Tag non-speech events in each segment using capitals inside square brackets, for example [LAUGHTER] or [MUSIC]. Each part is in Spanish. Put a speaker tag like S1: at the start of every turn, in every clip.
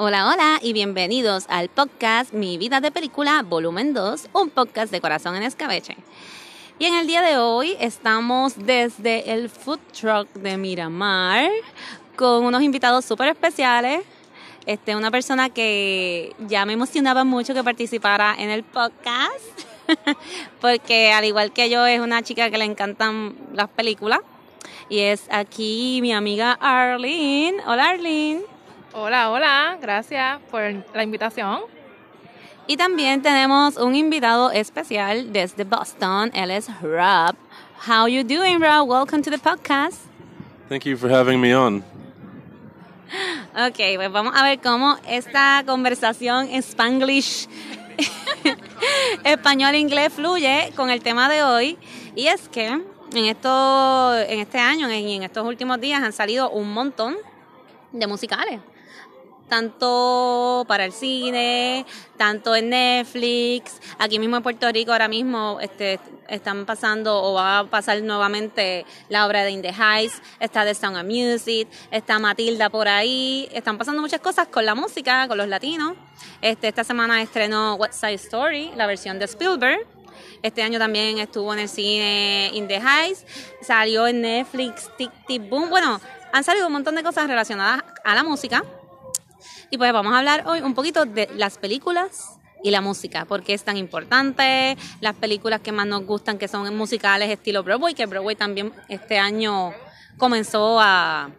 S1: Hola, hola y bienvenidos al podcast Mi Vida de Película, volumen 2, un podcast de corazón en escabeche. Y en el día de hoy estamos desde el food truck de Miramar con unos invitados súper especiales. Este, una persona que ya me emocionaba mucho que participara en el podcast, [LAUGHS] porque al igual que yo es una chica que le encantan las películas. Y es aquí mi amiga Arlene. Hola Arlene.
S2: Hola, hola, gracias por la invitación.
S1: Y también tenemos un invitado especial desde Boston. Él es Rob. How you doing, Rob? Welcome to the podcast.
S3: Thank you for having me on.
S1: Ok, pues vamos a ver cómo esta conversación en Spanglish, [LAUGHS] español-inglés fluye con el tema de hoy. Y es que en, esto, en este año y en estos últimos días han salido un montón de musicales tanto para el cine, tanto en Netflix, aquí mismo en Puerto Rico ahora mismo este, están pasando o va a pasar nuevamente la obra de In the Heights, está The Sound of Music, está Matilda por ahí, están pasando muchas cosas con la música, con los latinos. Este, esta semana estrenó West Side Story, la versión de Spielberg. Este año también estuvo en el cine In the Heights, salió en Netflix Tic Tic Boom. Bueno, han salido un montón de cosas relacionadas a la música. Y pues vamos a hablar hoy un poquito de las películas y la música, porque es tan importante, las películas que más nos gustan, que son musicales estilo Broadway, que Broadway también este año comenzó a,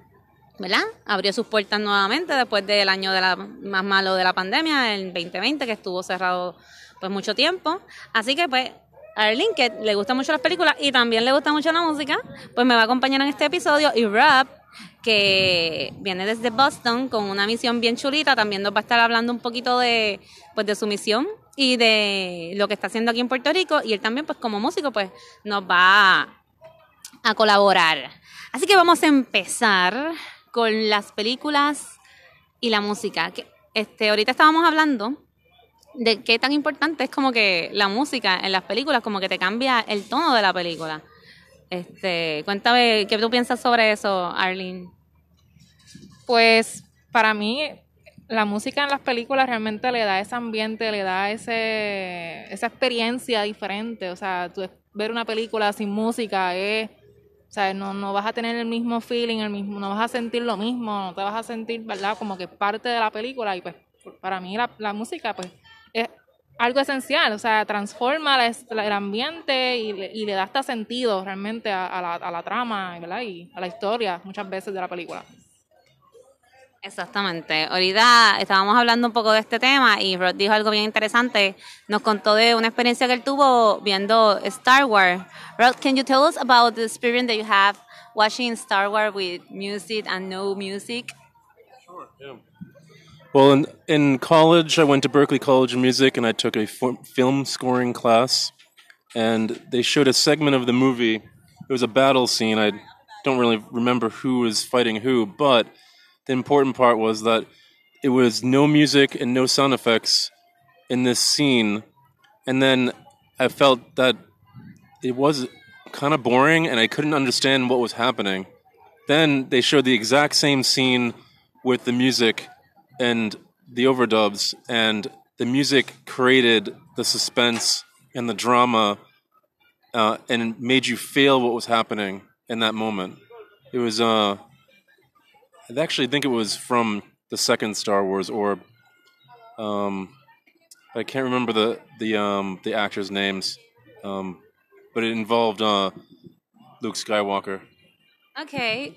S1: ¿verdad? Abrió sus puertas nuevamente después del año de la, más malo de la pandemia, el 2020, que estuvo cerrado pues mucho tiempo. Así que pues a Arlene, que le gustan mucho las películas y también le gusta mucho la música, pues me va a acompañar en este episodio y Rap que viene desde Boston con una misión bien chulita, también nos va a estar hablando un poquito de, pues, de su misión y de lo que está haciendo aquí en Puerto Rico y él también pues como músico pues nos va a, colaborar. Así que vamos a empezar con las películas y la música. Que, este, ahorita estábamos hablando de qué tan importante es como que la música en las películas, como que te cambia el tono de la película. Este, cuéntame, ¿qué tú piensas sobre eso, Arlene?
S2: Pues para mí la música en las películas realmente le da ese ambiente, le da ese, esa experiencia diferente. O sea, ver una película sin música es, o sea, no, no vas a tener el mismo feeling, el mismo, no vas a sentir lo mismo, no te vas a sentir, ¿verdad? Como que parte de la película y pues para mí la, la música pues es algo esencial, o sea, transforma el ambiente y le, y le, da hasta sentido realmente a, la, a la trama ¿verdad? y a la historia muchas veces de la película.
S1: Exactamente. Ahorita estábamos hablando un poco de este tema y Rod dijo algo bien interesante. Nos contó de una experiencia que él tuvo viendo Star Wars. Rod, can you tell us about the experience that you have watching Star Wars with music and no music?
S3: Sure. Yeah. Well, in, in college, I went to Berkeley College of Music and I took a film scoring class. And they showed a segment of the movie. It was a battle scene. I don't really remember who was fighting who, but the important part was that it was no music and no sound effects in this scene. And then I felt that it was kind of boring and I couldn't understand what was happening. Then they showed the exact same scene with the music and the overdubs and the music created the suspense and the drama uh, and made you feel what was happening in that moment. It was, uh, I actually think it was from the second Star Wars, or um, I can't remember the the um, the actors' names, um, but it involved uh, Luke Skywalker.
S1: Okay,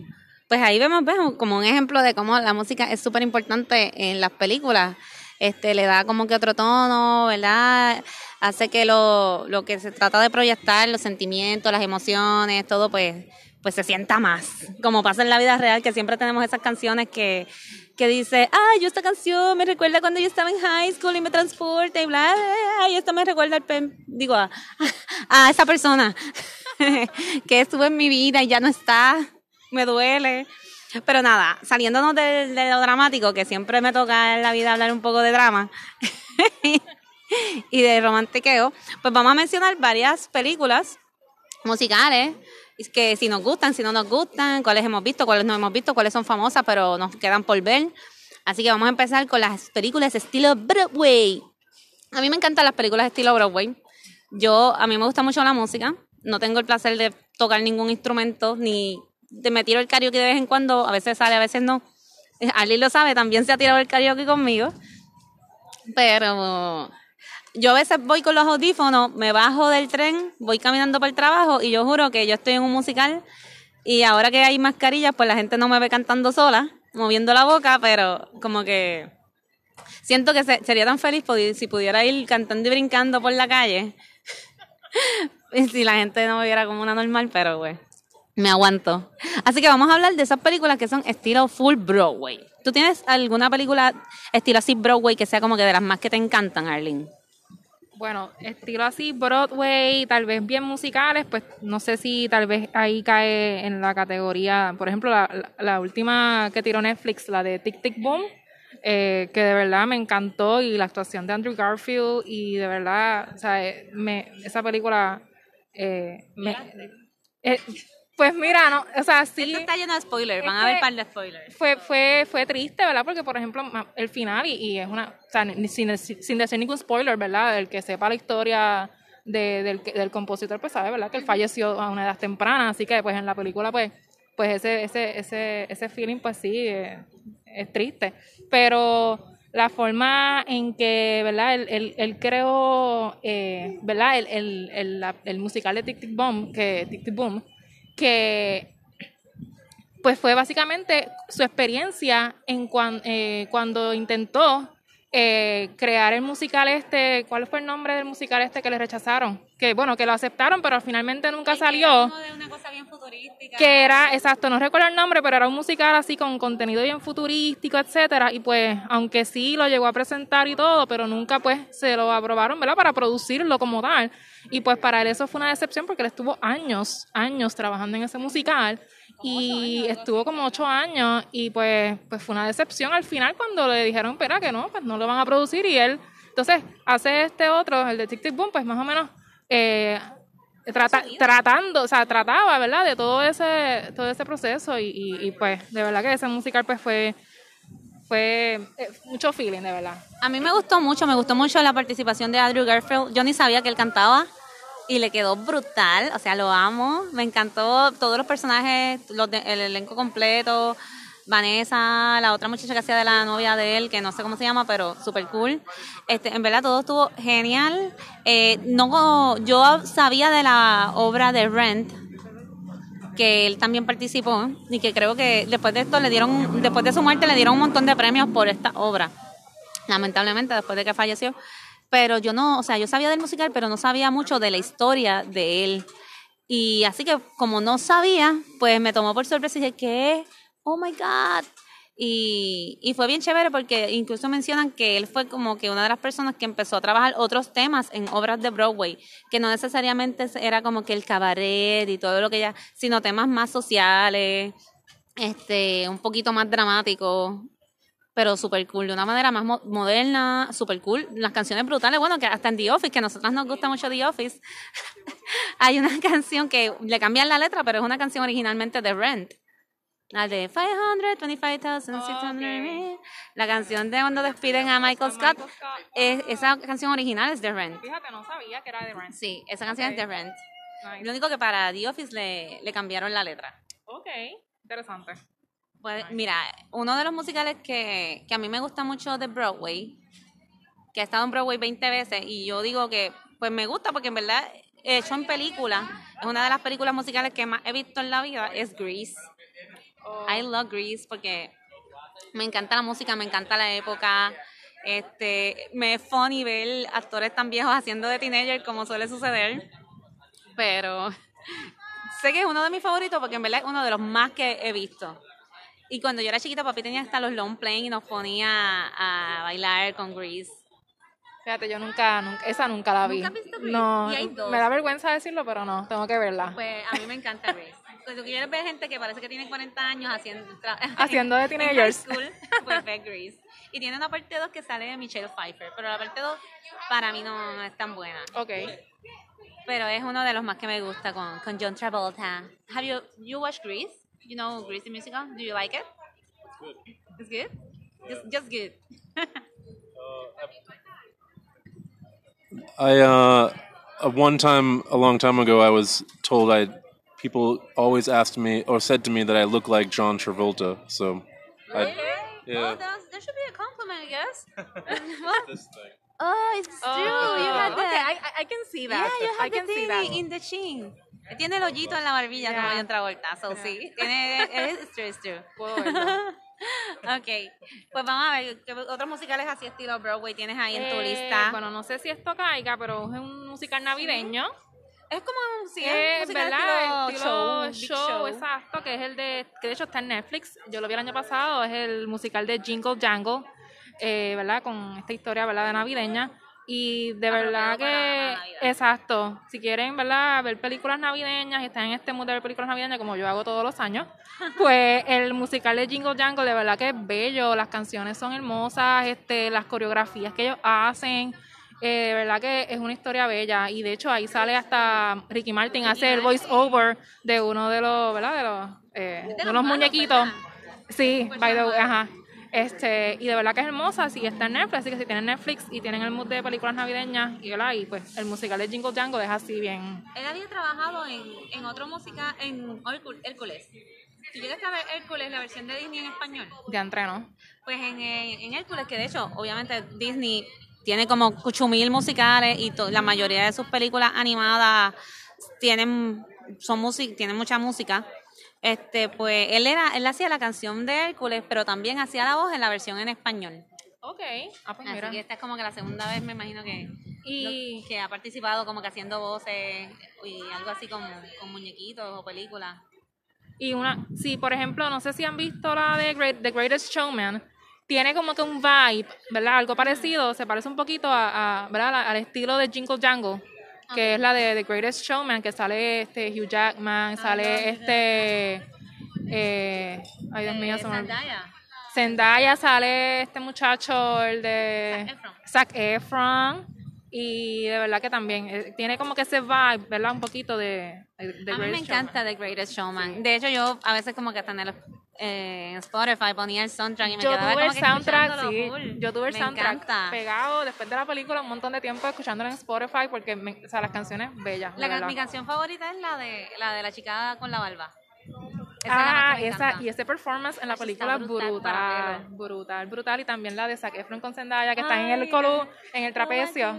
S1: pues ahí vemos, vemos como un ejemplo de cómo la música es súper importante en las películas. Este, le da como que otro tono, ¿verdad? Hace que lo, lo que se trata de proyectar, los sentimientos, las emociones, todo, pues, pues se sienta más. Como pasa en la vida real, que siempre tenemos esas canciones que, que dice, ay, yo esta canción me recuerda cuando yo estaba en high school y me transporta y bla, ay, esta me recuerda al, digo, a, [LAUGHS] a esa persona [LAUGHS] que estuvo en mi vida y ya no está me duele. Pero nada, saliéndonos de, lo dramático, que siempre me toca en la vida hablar un poco de drama [LAUGHS] y de romantiqueo, pues vamos a mencionar varias películas musicales que si nos gustan, si no nos gustan, cuáles hemos visto, cuáles no hemos visto, cuáles son famosas, pero nos quedan por ver. Así que vamos a empezar con las películas estilo Broadway. A mí me encantan las películas estilo Broadway. Yo, a mí me gusta mucho la música. No tengo el placer de tocar ningún instrumento, ni me tiro el karaoke de vez en cuando. A veces sale, a veces no. Ali lo sabe, también se ha tirado el karaoke conmigo. Pero yo a veces voy con los audífonos, me bajo del tren, voy caminando para el trabajo y yo juro que yo estoy en un musical y ahora que hay mascarillas, pues la gente no me ve cantando sola, moviendo la boca, pero como que siento que sería tan feliz si pudiera ir cantando y brincando por la calle. [LAUGHS] si la gente no me viera como una normal, pero pues me aguanto. Así que vamos a hablar de esas películas que son estilo full Broadway. ¿Tú tienes alguna película estilo así Broadway que sea como que de las más que te encantan, Arlene?
S2: Bueno, estilo así Broadway, tal vez bien musicales, pues no sé si tal vez ahí cae en la categoría, por ejemplo, la, última que tiró Netflix, la de Tic Tic Boom, eh, que de verdad me encantó y la actuación de Andrew Garfield y de verdad, o sea, eh, me, esa película eh, me, pues mira, no, o sea, sí.
S1: Esto está lleno de spoilers, van a ver par de spoilers.
S2: Fue, fue, fue triste, ¿verdad? Porque, por ejemplo, el final, y, es una, o sea, sin, sin decir ningún spoiler, ¿verdad? El que sepa la historia de, del, del compositor, pues sabe, ¿verdad? Que él falleció a una edad temprana, así que, pues, en la película, pues, pues ese, ese, ese, ese feeling, pues sí, es, triste. Pero la forma en que, ¿verdad? Él, él, creó, eh, ¿verdad? El, el, el, el, musical de Tic Tic Boom, que Tic Tic Boom, que pues fue básicamente su experiencia en eh, cuando intentó eh, crear el musical este, ¿cuál fue el nombre del musical este que le rechazaron? Que bueno, que lo aceptaron, pero finalmente nunca salió. Que era, exacto, no recuerdo el nombre, pero era un musical así con contenido bien futurístico, etcétera, y pues, aunque sí lo llegó a presentar y todo, pero nunca pues se lo aprobaron, ¿verdad? Para producirlo como tal. Y pues para él eso fue una decepción porque él estuvo años, años trabajando en ese musical y estuvo como ocho años y pues, pues fue una decepción al final cuando le dijeron, espera, que no, pues no lo van a producir y él, entonces hace este otro, el de Tic Tic Boom, pues más o menos eh, tratando, o sea, trataba, ¿verdad? De todo ese, todo ese proceso y, y, pues de verdad que ese musical pues fue fue eh, mucho feeling, de verdad.
S1: A mí me gustó mucho, me gustó mucho la participación de Andrew Garfield. Yo ni sabía que él cantaba y le quedó brutal, o sea, lo amo, me encantó todos los personajes, los el elenco completo, Vanessa, la otra muchacha que hacía de la novia de él, que no sé cómo se llama, pero súper cool. Este, en verdad todo estuvo genial. Eh, no, yo sabía de la obra de Rent, que él también participó y que creo que después de esto le dieron, después de su muerte le dieron un montón de premios por esta obra. Lamentablemente, después de que falleció pero yo no, o sea, yo sabía del musical, pero no sabía mucho de la historia de él. Y así que como no sabía, pues me tomó por sorpresa y dije, ¿qué? Oh my God. Y, y fue bien chévere porque incluso mencionan que él fue como que una de las personas que empezó a trabajar otros temas en obras de Broadway, que no necesariamente era como que el cabaret y todo lo que ya, sino temas más sociales, este, un poquito más dramáticos pero súper cool, de una manera más moderna, súper cool. Las canciones brutales, bueno, que hasta en The Office, que a nosotros nos gusta mucho The Office, [LAUGHS] hay una [LAUGHS] canción que le cambian la letra, pero es una canción originalmente de Rent. La de 525,600. La canción de cuando despiden a Michael Scott. Es, esa canción original es de Rent.
S2: Fíjate, no sabía que era de Rent.
S1: Sí, esa canción es de Rent. Lo único que para The Office le, le cambiaron la letra.
S2: Ok, interesante.
S1: Pues mira, uno de los musicales que, que a mí me gusta mucho de Broadway, que ha estado en Broadway 20 veces, y yo digo que pues me gusta porque en verdad he hecho en película, es una de las películas musicales que más he visto en la vida, es Grease. I love Grease porque me encanta la música, me encanta la época. Este, me es funny ver actores tan viejos haciendo de teenager como suele suceder. Pero [LAUGHS] sé que es uno de mis favoritos porque en verdad es uno de los más que he visto. Y cuando yo era chiquita, papi tenía hasta los long playing y nos ponía a bailar con Grease.
S2: Fíjate, yo nunca, nunca esa nunca la vi.
S1: ¿Nunca has visto Grease?
S2: No, me da vergüenza decirlo, pero no, tengo que verla.
S1: Pues a mí me encanta Grease. Cuando quieres ver gente que parece que tiene 40 años haciendo... [LAUGHS]
S2: haciendo de teenagers.
S1: School, pues ve Grease. Y tiene una parte 2 que sale de Michelle Pfeiffer, pero la parte 2 para mí no, es tan buena.
S2: Ok.
S1: Pero es uno de los más que me gusta con, con John Travolta. Have you, you watched Grease? You know Grease the musical? Do you like it?
S3: It's good.
S1: It's good? Just, just good. [LAUGHS]
S3: I uh, uh, one time a long time ago, I was told I people always asked me or said to me that I look like John Travolta. So, I, yeah.
S1: Oh, that's, that should be a compliment, I guess. [LAUGHS] What?
S3: this thing. [LAUGHS]
S1: Oh, it's true. you
S2: Oh,
S1: had
S2: okay,
S1: that.
S2: I, I- I can see that.
S1: Yeah,
S2: that.
S1: you
S2: I
S1: have the
S2: can see
S1: thing
S2: that.
S1: in the chin. Tiene el hoyito en la barbilla como
S2: Yeah.
S1: John Travolta, so sí. Tiene, it's true, it's true.
S2: Puedo verlo.
S1: ok, pues vamos a ver, ¿qué otros musicales así estilo Broadway tienes ahí en tu
S2: Eh,
S1: lista?
S2: Bueno, no sé si esto caiga, pero es un musical navideño.
S1: es como un sí,
S2: Eh,
S1: es
S2: ¿verdad?
S1: estilo show, big
S2: show, exacto, que es el de, que de hecho está en Netflix, yo lo vi el año pasado, es el musical de Jingle Jangle, eh, ¿verdad? Con esta historia, ¿verdad? De navideña. Y de verdad que, exacto, si quieren, ¿verdad? Ver películas navideñas y están en este mood de ver películas navideñas, como yo hago todos los años, [LAUGHS] pues el musical de Jingle Jangle, de verdad que es bello, las canciones son hermosas, este, las coreografías que ellos hacen, eh, de verdad que es una historia bella y de hecho ahí sale hasta Ricky Martin hace el voice over de uno de los, ¿verdad? De los, eh, de
S1: los
S2: los
S1: malos,
S2: muñequitos.
S1: ¿verdad?
S2: Sí,
S1: Pues
S2: by the way, ajá. Este, y de verdad que es hermosa, sí está en Netflix, así que si tienen Netflix y tienen el mood de películas navideñas y, y pues el musical de Jingle Jangle es así bien.
S1: Él había trabajado en, en otro musical, en Hércul- Hércules. Si llegaste a ver Hércules, la versión de Disney en español.
S2: de entreno.
S1: Pues en, en Hércules, que de hecho, obviamente Disney tiene como cuchumil musicales y la mayoría de sus películas animadas tienen son tienen mucha música. Este, pues él era, él hacía la canción de Hércules, pero también hacía la voz en la versión en español.
S2: Ok, ah, pues
S1: Así
S2: mira.
S1: que esta es como que la segunda vez me imagino que
S2: Y
S1: que ha participado como que haciendo voces y algo así como con muñequitos o películas.
S2: Y una, sí, por ejemplo, no sé si han visto la de Great- The Greatest Showman, tiene como que un vibe, ¿verdad? Algo parecido, se parece un poquito a, a, ¿verdad? al estilo de Jingle Jangle, que es la de The Greatest Showman, que sale este Hugh Jackman, sale este, eh, ay Dios mío, se me olvidó.
S1: Zendaya.
S2: Zendaya, sale este muchacho, el de
S1: Zac Efron.
S2: Zac Efron, y de verdad que también eh, tiene como que ese vibe, ¿verdad? Un poquito de, de
S1: A mí me
S2: Showman.
S1: encanta The Greatest Showman. De hecho, yo a veces como que hasta en, el, eh, Spotify ponía el soundtrack y me
S2: Yo
S1: quedaba
S2: tuve
S1: como
S2: el
S1: que
S2: soundtrack, sí.
S1: full.
S2: Yo tuve el
S1: Me
S2: soundtrack
S1: encanta.
S2: pegado después de la película un montón de tiempo escuchándolo en Spotify porque, me- o sea, las canciones bellas.
S1: La, mi canción favorita es la de la de la chica con la barba.
S2: Ah,
S1: me
S2: esa, y ese performance en la película
S1: está
S2: brutal,
S1: brutal
S2: brutal, brutal, Y también la de Zac Efron con Zendaya, que están en el colu, en el
S1: Oh,
S2: trapecio.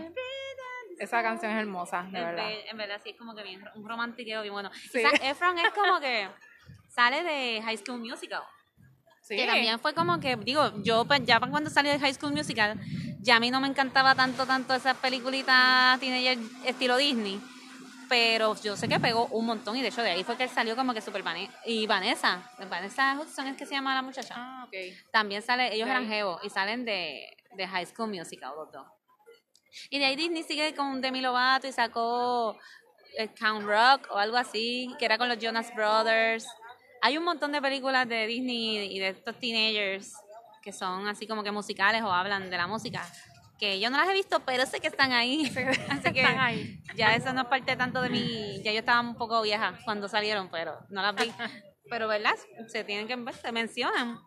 S2: Esa canción es hermosa, de
S1: En,
S2: verdad.
S1: ve- en verdad, sí, es como que bien, un romantiqueo bien bueno.
S2: Sí.
S1: Zac [LAUGHS] Efron es como que sale de High School Musical.
S2: Sí.
S1: Que también fue como que, digo, yo pues, ya cuando salí de High School Musical, ya a mí no me encantaba tanto, tanto esas peliculitas teenager estilo Disney. Pero yo sé que pegó un montón y de hecho de ahí fue que él salió como que super Y Vanessa, Vanessa Hudson es que se llama la muchacha.
S2: Ah, ok.
S1: También sale, ellos eran. Jevo y salen de, de High School Musical los dos. Y de ahí Disney sigue con Demi Lovato y sacó eh, Count Rock o algo así, que era con los Jonas Brothers. Hay un montón de películas de Disney y de estos teenagers que son así como que musicales o hablan de la música. Que yo no las he visto, pero sé que están ahí. [LAUGHS] Así que
S2: Están ahí.
S1: ya eso no es parte tanto de mí. Ya yo estaba un poco vieja cuando salieron, pero no las vi. [LAUGHS] Pero, ¿verdad? Se tienen que ver, se mencionan.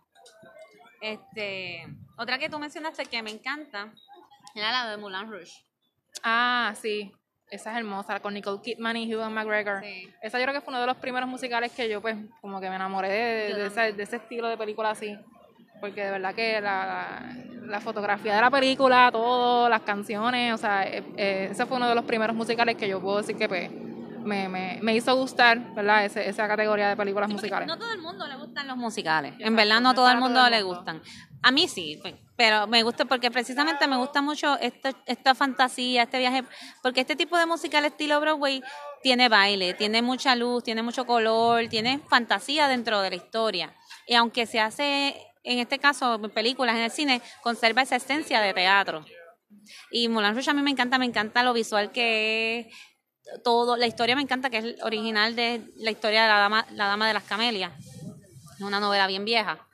S1: Este, otra que tú mencionaste que me encanta era la de Moulin Rouge.
S2: Ah, sí. Esa es hermosa, con Nicole Kidman y Hugh McGregor.
S1: Sí.
S2: Esa yo creo que fue uno de los primeros musicales que yo, pues, como que me enamoré de, de ese,
S1: también.
S2: de ese estilo de película así. Porque de verdad que la, la, fotografía de la película, todo, las canciones, o sea, eh, eh, ese fue uno de los primeros musicales que yo puedo decir que pues, me, me, me hizo gustar, ¿verdad? Ese- esa categoría de películas musicales.
S1: No todo el mundo le gustan los musicales. en verdad, no
S2: no
S1: todo el
S2: todo
S1: mundo le gustan. A mí sí, pues, pero me gusta porque precisamente me gusta mucho esta, esta fantasía, este viaje, porque este tipo de musical estilo Broadway tiene baile, tiene mucha luz, tiene mucho color, tiene fantasía dentro de la historia. Y aunque se hace, en este caso, películas, en el cine, conserva esa esencia de teatro. Y Moulin Rouge a mí me encanta, me encanta lo visual que es todo, la historia me encanta, que es original de la historia de la dama, la dama de las camelias. Es una novela bien vieja.
S2: Ah,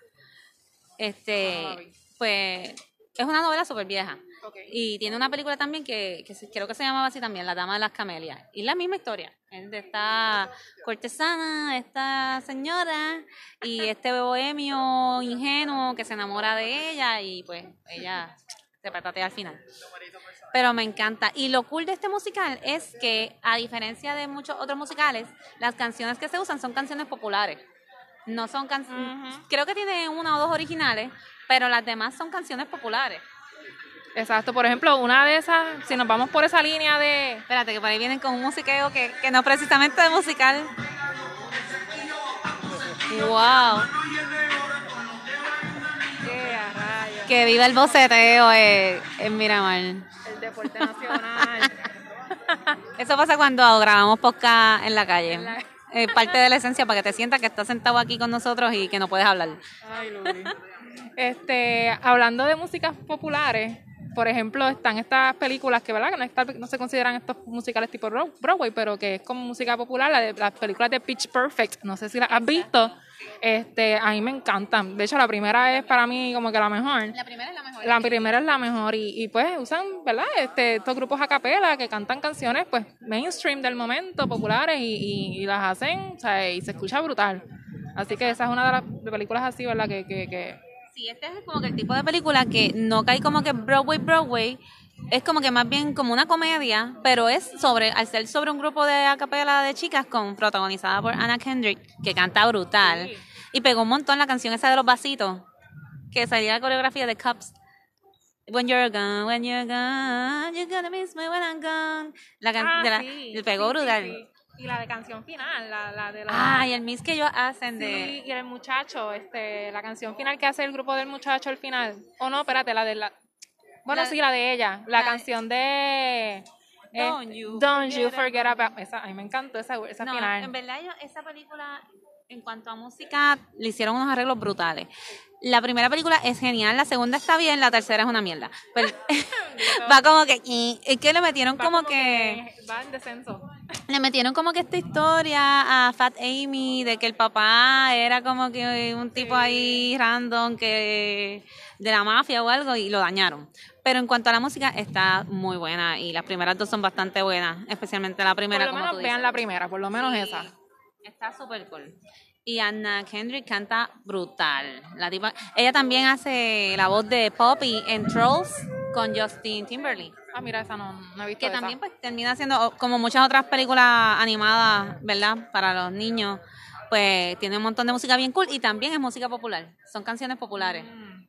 S1: Este,
S2: vi.
S1: pues, es una novela súper vieja. Y tiene una película también que, que creo que se llamaba así también, La Dama de las Camelias. Y la misma historia. Es de esta cortesana, esta señora y este bohemio ingenuo que se enamora de ella y pues ella se patatea al final. Pero me encanta. Y lo cool de este musical es que, a diferencia de muchos otros musicales, las canciones que se usan son canciones populares. No son canciones. Creo que tiene una o dos originales, pero las demás son canciones populares.
S2: Exacto, por ejemplo, una de esas, si nos vamos por esa línea de...
S1: Espérate, que por ahí vienen con un musiqueo que, que no es precisamente de musical. ¡Wow!
S2: ¿Qué a rayos?
S1: Que viva el boceteo en, en Miramar.
S2: El deporte nacional. [LAUGHS]
S1: Eso pasa cuando grabamos podcast en la calle.
S2: En la-
S1: Es parte de la esencia para que te sientas que estás sentado aquí con nosotros y que no puedes hablar.
S2: Ay, Luli. Este, hablando de músicas populares, por ejemplo, están estas películas que, ¿verdad? Que no, está- no se consideran estos musicales tipo Bro- Broadway, pero que es como música popular, la de, las películas de Pitch Perfect, no sé si las has visto, este, a mí me encantan. De hecho, la primera es para mí como que la mejor.
S1: La primera es la mejor.
S2: La primera es la mejor y, y, pues usan, ¿verdad? Este, estos grupos a capela que cantan canciones pues mainstream del momento, populares y, y- y las hacen, o sea, y se escucha brutal. Así que esa es una de las películas así, ¿verdad? Que, que, que
S1: Sí, este es como que el tipo de película que no cae como que Broadway, Broadway, es como que más bien como una comedia, pero es sobre, al ser sobre un grupo de acapella de chicas con protagonizada por Anna Kendrick, que canta brutal, y pegó un montón la canción esa de los vasitos, que salía la coreografía de Cups. When you're gone, when you're gone, you're gonna miss me when I'm gone. La
S2: Ah,
S1: de la-
S2: sí,
S1: le pegó
S2: sí,
S1: brutal.
S2: Y la de canción final, la, la de la...
S1: Ay, el miss que ellos hacen de...
S2: Sí, y el muchacho, este, la canción final que hace el grupo del muchacho al final. O no, espérate, la de la... Bueno,
S1: La-
S2: sí, la de ella. La, canción de... eh,
S1: Don't you
S2: Don't you
S1: forget
S2: forget about... Esa, a mí me encantó esa, esa
S1: No,
S2: final.
S1: en verdad yo, esa película, en cuanto a música, le hicieron unos arreglos brutales. La primera película es genial, la segunda está bien, la tercera es una mierda. Pero, [LAUGHS] [LAUGHS] va como que, y- es que le metieron como, que,
S2: Va en descenso.
S1: le metieron como que esta historia a Fat Amy de que el papá era como que un tipo ahí random que de la mafia o algo y lo dañaron. Pero en cuanto a la música está muy buena y las primeras dos son bastante buenas, especialmente la
S2: Por
S1: primera
S2: lo
S1: como
S2: menos
S1: tú
S2: vean la primera, por lo menos
S1: Sí,
S2: esa.
S1: Está súper cool. Y Anna Kendrick canta brutal. La tipa, ella también hace la voz de Poppy en Trolls con Justin Timberlake.
S2: Ah, mira, esa no, no he visto
S1: Que
S2: esa.
S1: también pues termina siendo, como muchas otras películas animadas, ¿verdad? Para los niños, pues tiene un montón de música bien cool y también es música popular. Son canciones populares.
S2: Mm,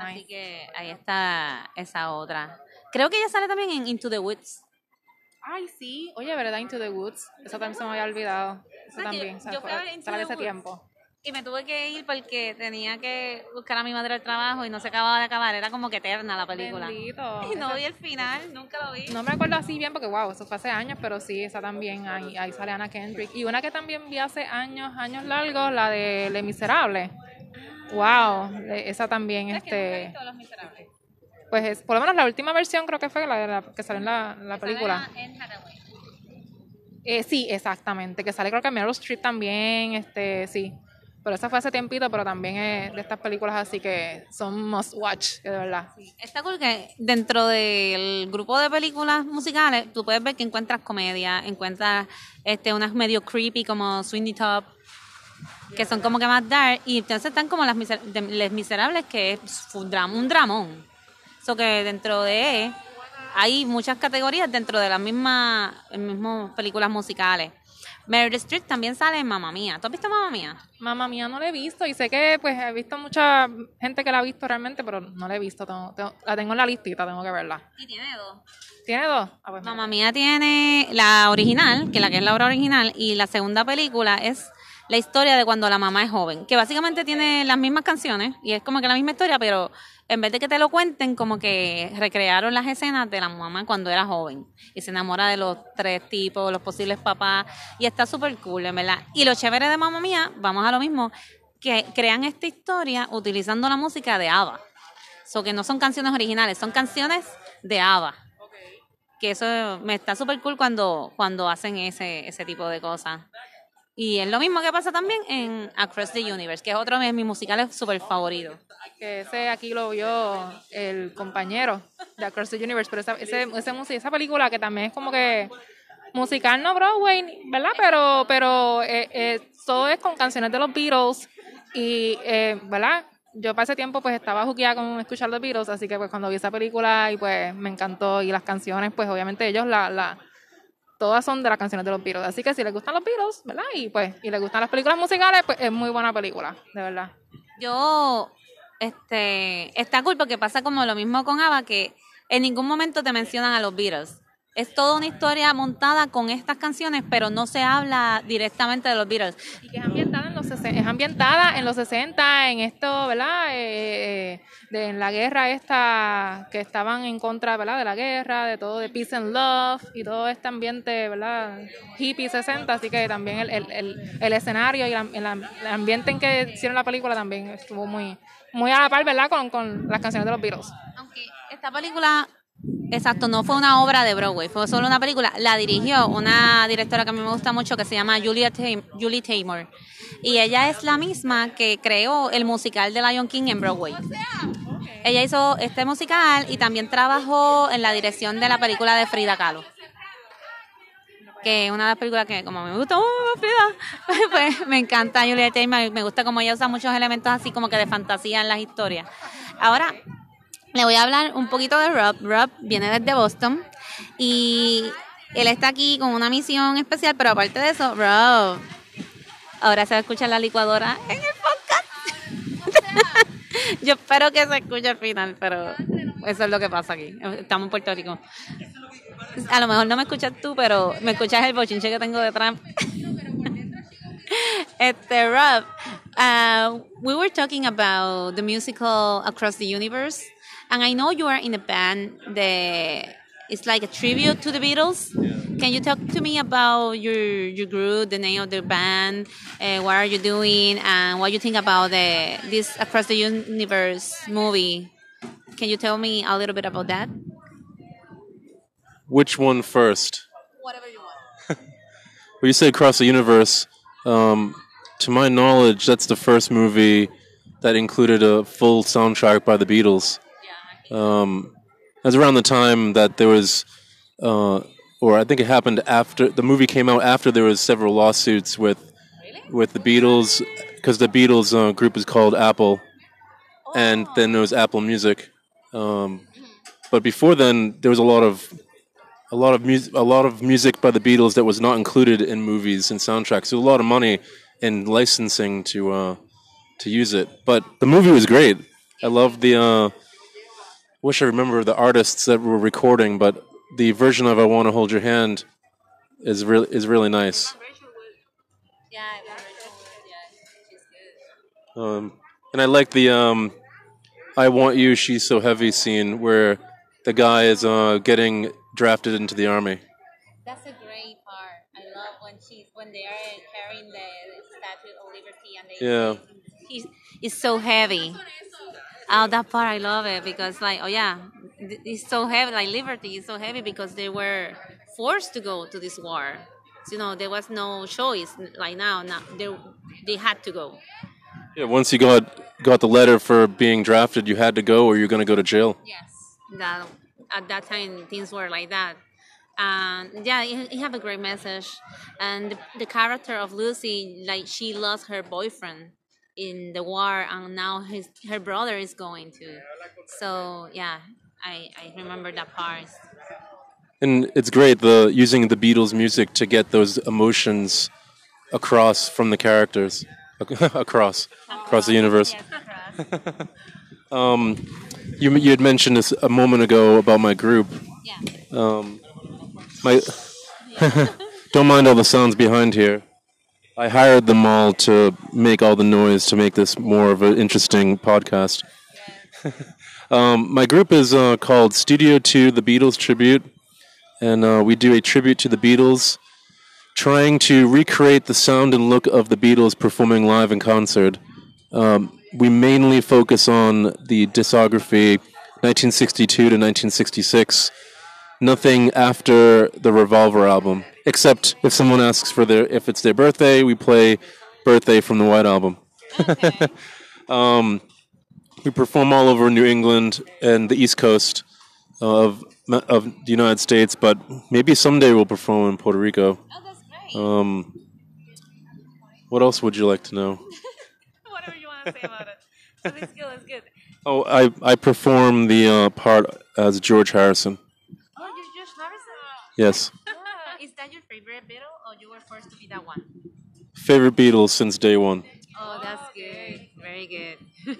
S1: Así
S2: nice.
S1: que ahí está esa otra. Creo que ella sale también en Into the Woods.
S2: Ay, sí. Oye, ¿verdad? Into the Woods. Eso también se me había olvidado. Eso también.
S1: yo-
S2: o sea,
S1: yo fui a ver
S2: ese tiempo.
S1: Y me tuve que ir porque tenía que buscar a mi madre al trabajo y no se acababa de acabar. Era como que eterna la película.
S2: Bendito. [LAUGHS]
S1: Y no vi el final, nunca lo vi.
S2: No me acuerdo así bien porque, wow, eso fue hace años, pero sí, esa también, ahí, ahí sale Anna Kendrick. Y una que también vi hace años, años largos, la de Le Miserable. Wow, esa también,
S1: ¿Sabes que nunca he
S2: este,
S1: visto Los Miserables?
S2: pues es, por lo menos la última versión creo que fue la, de la que salió en la, la película.
S1: Hathaway.
S2: Eh, sí, exactamente, que sale creo que Meryl Streep también, este, sí. Pero esa fue hace tiempito, pero también es de estas películas así que son must watch, de verdad.
S1: Está cool que dentro del grupo de películas musicales tú puedes ver que encuentras comedia, encuentras este unas medio creepy como Sweeney Top, que son como que más dark, y entonces están como las miser- Les Miserables, que es un dramón. So que dentro de hay muchas categorías dentro de las mismas mismas películas musicales. Meryl Streep también sale en Mamma Mía. ¿Tú has visto Mamma Mía?
S2: Mamá mía, no la he visto y sé que pues he visto mucha gente que la ha visto realmente, pero no la he visto. tengo- tengo- la tengo en la listita, tengo que verla.
S1: Y tiene dos.
S2: ¿Tiene dos? Ah, pues.
S1: Mamma Mía tiene la original, que la que es la obra original, y la segunda película es la historia de cuando la mamá es joven, que básicamente tiene las mismas canciones y es como que la misma historia, pero en vez de que te lo cuenten, como que recrearon las escenas de la mamá cuando era joven y se enamora de los tres tipos, los posibles papás, y está súper cool, en verdad. Y lo chévere de Mamma Mía, vamos a lo mismo, que crean esta historia utilizando la música de ABBA. So que no son canciones originales, son canciones de ABBA que eso me está súper cool cuando, cuando hacen ese, ese tipo de cosas. Y es lo mismo que pasa también en Across the Universe, que es otro de mis musicales súper favoritos.
S2: Que ese aquí lo vio el compañero de Across the Universe, pero esa, ese, esa película que también es como que musical no Broadway, ¿verdad? Pero, pero eh, eh, todo es con canciones de los Beatles y, eh, ¿verdad? Yo para ese tiempo pues estaba juqueada con escuchar los Beatles, así que pues cuando vi esa película y pues me encantó y las canciones pues obviamente ellos la, la todas son de las canciones de los Beatles, así que si les gustan los Beatles, ¿verdad? Y pues y les gustan las películas musicales, pues es muy buena película, de verdad.
S1: Yo este está cool porque pasa como lo mismo con Ava que en ningún momento te mencionan a los Beatles es toda una historia montada con estas canciones, pero no se habla directamente de los Beatles.
S2: Y que es ambientada en es ambientada en los 60, en esto, ¿verdad? Eh, eh, de, en la guerra esta, que estaban en contra, ¿verdad? De la guerra, de todo, de peace and love, y todo este ambiente, ¿verdad? Hippie 60, así que también el, el, el, escenario y el, ambiente en que hicieron la película también estuvo muy, muy a la par, ¿verdad? Con, con las canciones de los Beatles.
S1: Aunque esta película Exacto, no fue una obra de Broadway, fue solo una película. La dirigió una directora que a mí me gusta mucho que se llama Julia Julie Taymor. Y ella es la misma que creó el musical de Lion King en Broadway. Ella hizo este musical y también trabajó en la dirección de la película de Frida Kahlo. Que es una de las películas que como me gusta, uh, Frida, [LAUGHS] pues me encanta Julia Taymor, me gusta como ella usa muchos elementos así como que de fantasía en las historias. Ahora, le voy a hablar un poquito de Rob. Rob viene desde Boston y él está aquí con una misión especial, pero aparte de eso, Rob, ahora se va a escuchar la licuadora en el podcast. [LAUGHS] Yo espero que se escuche al final, pero eso es lo que pasa aquí. Estamos en Puerto Rico. A lo mejor no me escuchas tú, pero me escuchas el bochinche que tengo detrás. [LAUGHS] este, Rob, uh, we were talking about the musical Across the Universe. And I know you are in a band that it's like a tribute to the Beatles. Can you talk to me about your your group, the name of the band, uh, what are you doing, and what you think about the this Across the Universe movie? Can you tell me a little bit about that?
S3: Which one first?
S1: Whatever you want. [LAUGHS]
S3: well, you say Across the Universe. Um, to my knowledge, that's the first movie that included a full soundtrack by the Beatles. Um, it was around the time that there was, uh, or I think it happened after the movie came out. After there was several lawsuits with with the Beatles because the Beatles uh, group is called Apple, and then there was Apple Music. Um, but before then, there was a lot of a lot of music, a lot of music by the Beatles that was not included in movies and soundtracks. So a lot of money in licensing to uh, to use it. But the movie was great. I loved the uh, wish I remember the artists that were recording, but the version of "I Want to Hold Your Hand" is really is really nice.
S1: Yeah,
S3: Um, and I like the um, "I Want You, She's So Heavy" scene where the guy is uh, getting drafted into the army.
S1: That's a great part. I love when she's when they are carrying the, the Statue of Liberty and they
S3: yeah.
S1: he's, he's so heavy. Oh, that part I love it because like oh yeah, it's so heavy. Like liberty is so heavy because they were forced to go to this war. So, you know, there was no choice. Like now, now they they had to go.
S3: Yeah, once you got got the letter for being drafted, you had to go, or you're going to go to jail.
S1: Yes, that at that time things were like that. And yeah, it have a great message. And the, the character of Lucy, like she lost her boyfriend in the war and now his her brother is going to. So yeah i i remember that part.
S3: And it's great the using the beatles music to get those emotions across from the characters. [LAUGHS] Across. Across the universe. [LAUGHS] Um, you you had mentioned this a moment ago about my group.
S1: Yeah.
S3: Um, my [LAUGHS] don't mind all the sounds behind here I hired them all to make all the noise to make this more of an interesting podcast. [LAUGHS] um, my group is uh, called Studio 2 The Beatles Tribute, and uh, we do a tribute to the Beatles, trying to recreate the sound and look of the Beatles performing live in concert. Um, we mainly focus on the discography 1962 to 1966, nothing after the Revolver album Except if someone asks for their if it's their birthday, we play "Birthday" from the White Album. [LAUGHS] um, we perform all over New England and the East Coast of of the United States, but maybe someday we'll perform in Puerto Rico.
S1: Oh, that's great.
S3: Um, what else would you like to know? [LAUGHS]
S1: Whatever you want to say about it. So this skill is good.
S3: Oh, I I perform the uh, part as George Harrison.
S1: Oh, you're Josh Harrison?
S3: Yes,
S1: is that your favorite Beatle or you were forced to be that one?
S3: favorite Beatles since day one.
S1: Oh, that's good. Very good. [LAUGHS]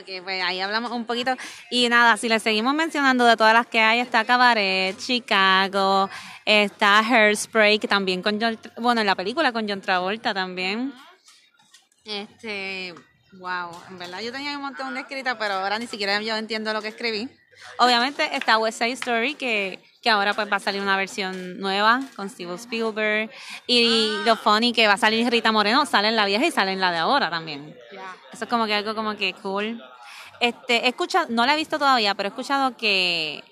S1: ok, pues ahí hablamos un poquito. Y nada, si le seguimos mencionando de todas las que hay, está Cabaret, Chicago, está Hairspray, que también con John, bueno, en la película con John Travolta también. Este, wow, en verdad yo tenía un montón de escritas, pero ahora ni siquiera yo entiendo lo que escribí. Obviamente está West Side Story, que, que ahora pues va a salir una versión nueva con Steven Spielberg. Y lo funny que va a salir Rita Moreno, sale en la vieja y sale en la de ahora también. Eso es como que algo como que cool. Este, he escuchado, no la he visto todavía, pero he escuchado que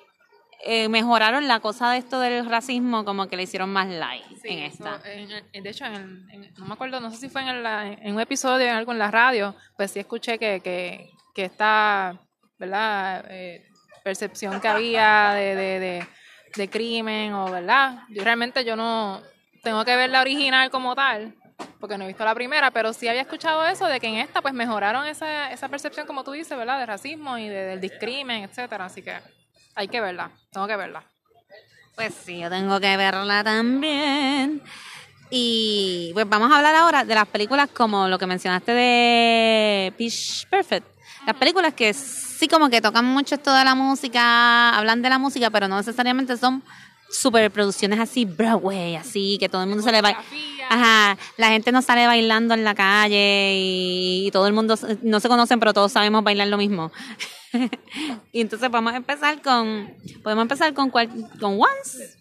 S1: eh, mejoraron la cosa de esto del racismo, como que le hicieron más light
S2: Sí,
S1: en esta.
S2: en- de hecho, en, el- en- no me acuerdo, no sé si fue en, en un episodio, en algo en la radio, pues sí escuché que, que, que esta, ¿verdad? Eh, percepción que había de, de, de, de crimen o, ¿verdad? Yo realmente yo no tengo que ver la original como tal, porque no he visto la primera, pero sí había escuchado eso de que en esta pues mejoraron esa, esa percepción, como tú dices, ¿verdad? De racismo y de- del discrimen, etcétera, así que hay que verla, tengo que verla.
S1: Pues sí, yo tengo que verla también. Y pues vamos a hablar ahora de las películas como lo que mencionaste de Pitch Perfect. Las películas que sí como que tocan mucho esto de la música, hablan de la música, pero no necesariamente son superproducciones así, Broadway, así, que todo el mundo se le va...
S2: Coreografía.
S1: Ajá, la gente no sale bailando en la calle y, y todo el mundo no se conocen, pero todos sabemos bailar lo mismo. [LAUGHS] y entonces vamos a empezar con, podemos empezar con cuál, con Once.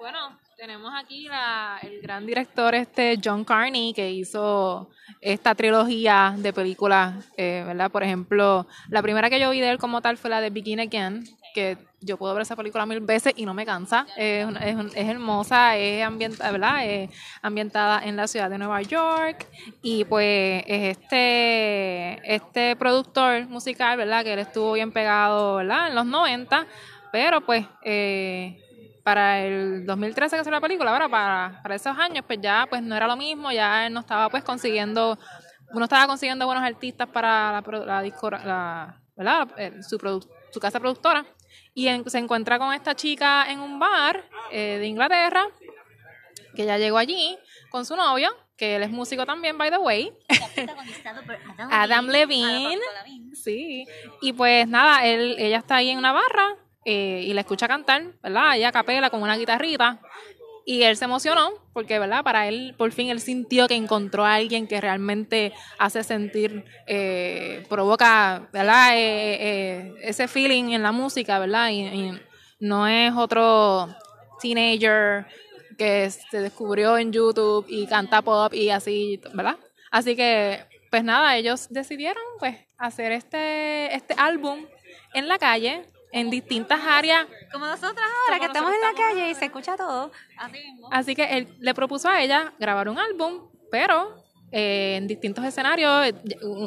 S2: Bueno, tenemos aquí la, el gran director este John Carney que hizo esta trilogía de películas, eh, ¿verdad? Por ejemplo, la primera que yo vi de él como tal fue la de Begin Again, que yo puedo ver esa película mil veces y no me cansa. Es, es, es hermosa, es ambientada, ¿verdad? Es ambientada en la ciudad de Nueva York y pues es este, este productor musical, ¿verdad? Que él estuvo bien pegado, ¿verdad? En los 90, pero pues... Eh, para el 2013 que salió la película, ahora para, para esos años, pues ya pues no era lo mismo, ya él no estaba pues consiguiendo, uno estaba consiguiendo buenos artistas para la, la, la- ¿verdad? Eh, su, produ- su casa productora, y en- se encuentra con esta chica en un bar eh, de Inglaterra, que ya llegó allí con su novio, que él es músico también, by the way, [LAUGHS] Adam Levine. Sí, y pues nada, él, ella está ahí en una barra eh, y la escucha cantar, ¿verdad? Ella capela con una guitarrita. Y él se emocionó porque, ¿verdad? Para él, por fin, él sintió que encontró a alguien que realmente hace sentir, eh, provoca, ¿verdad? Eh, ese feeling en la música, ¿verdad? Y, y no es otro teenager que se descubrió en YouTube y canta pop y así, ¿verdad? Así que, pues nada, ellos decidieron, pues, hacer este, este álbum en la calle, en distintas áreas
S1: Como nosotras ahora,
S2: Como
S1: que estamos en la
S2: estamos
S1: calle y se escucha todo. Así mismo.
S2: Así que él le propuso a ella grabar un álbum, pero eh, en distintos escenarios, eh,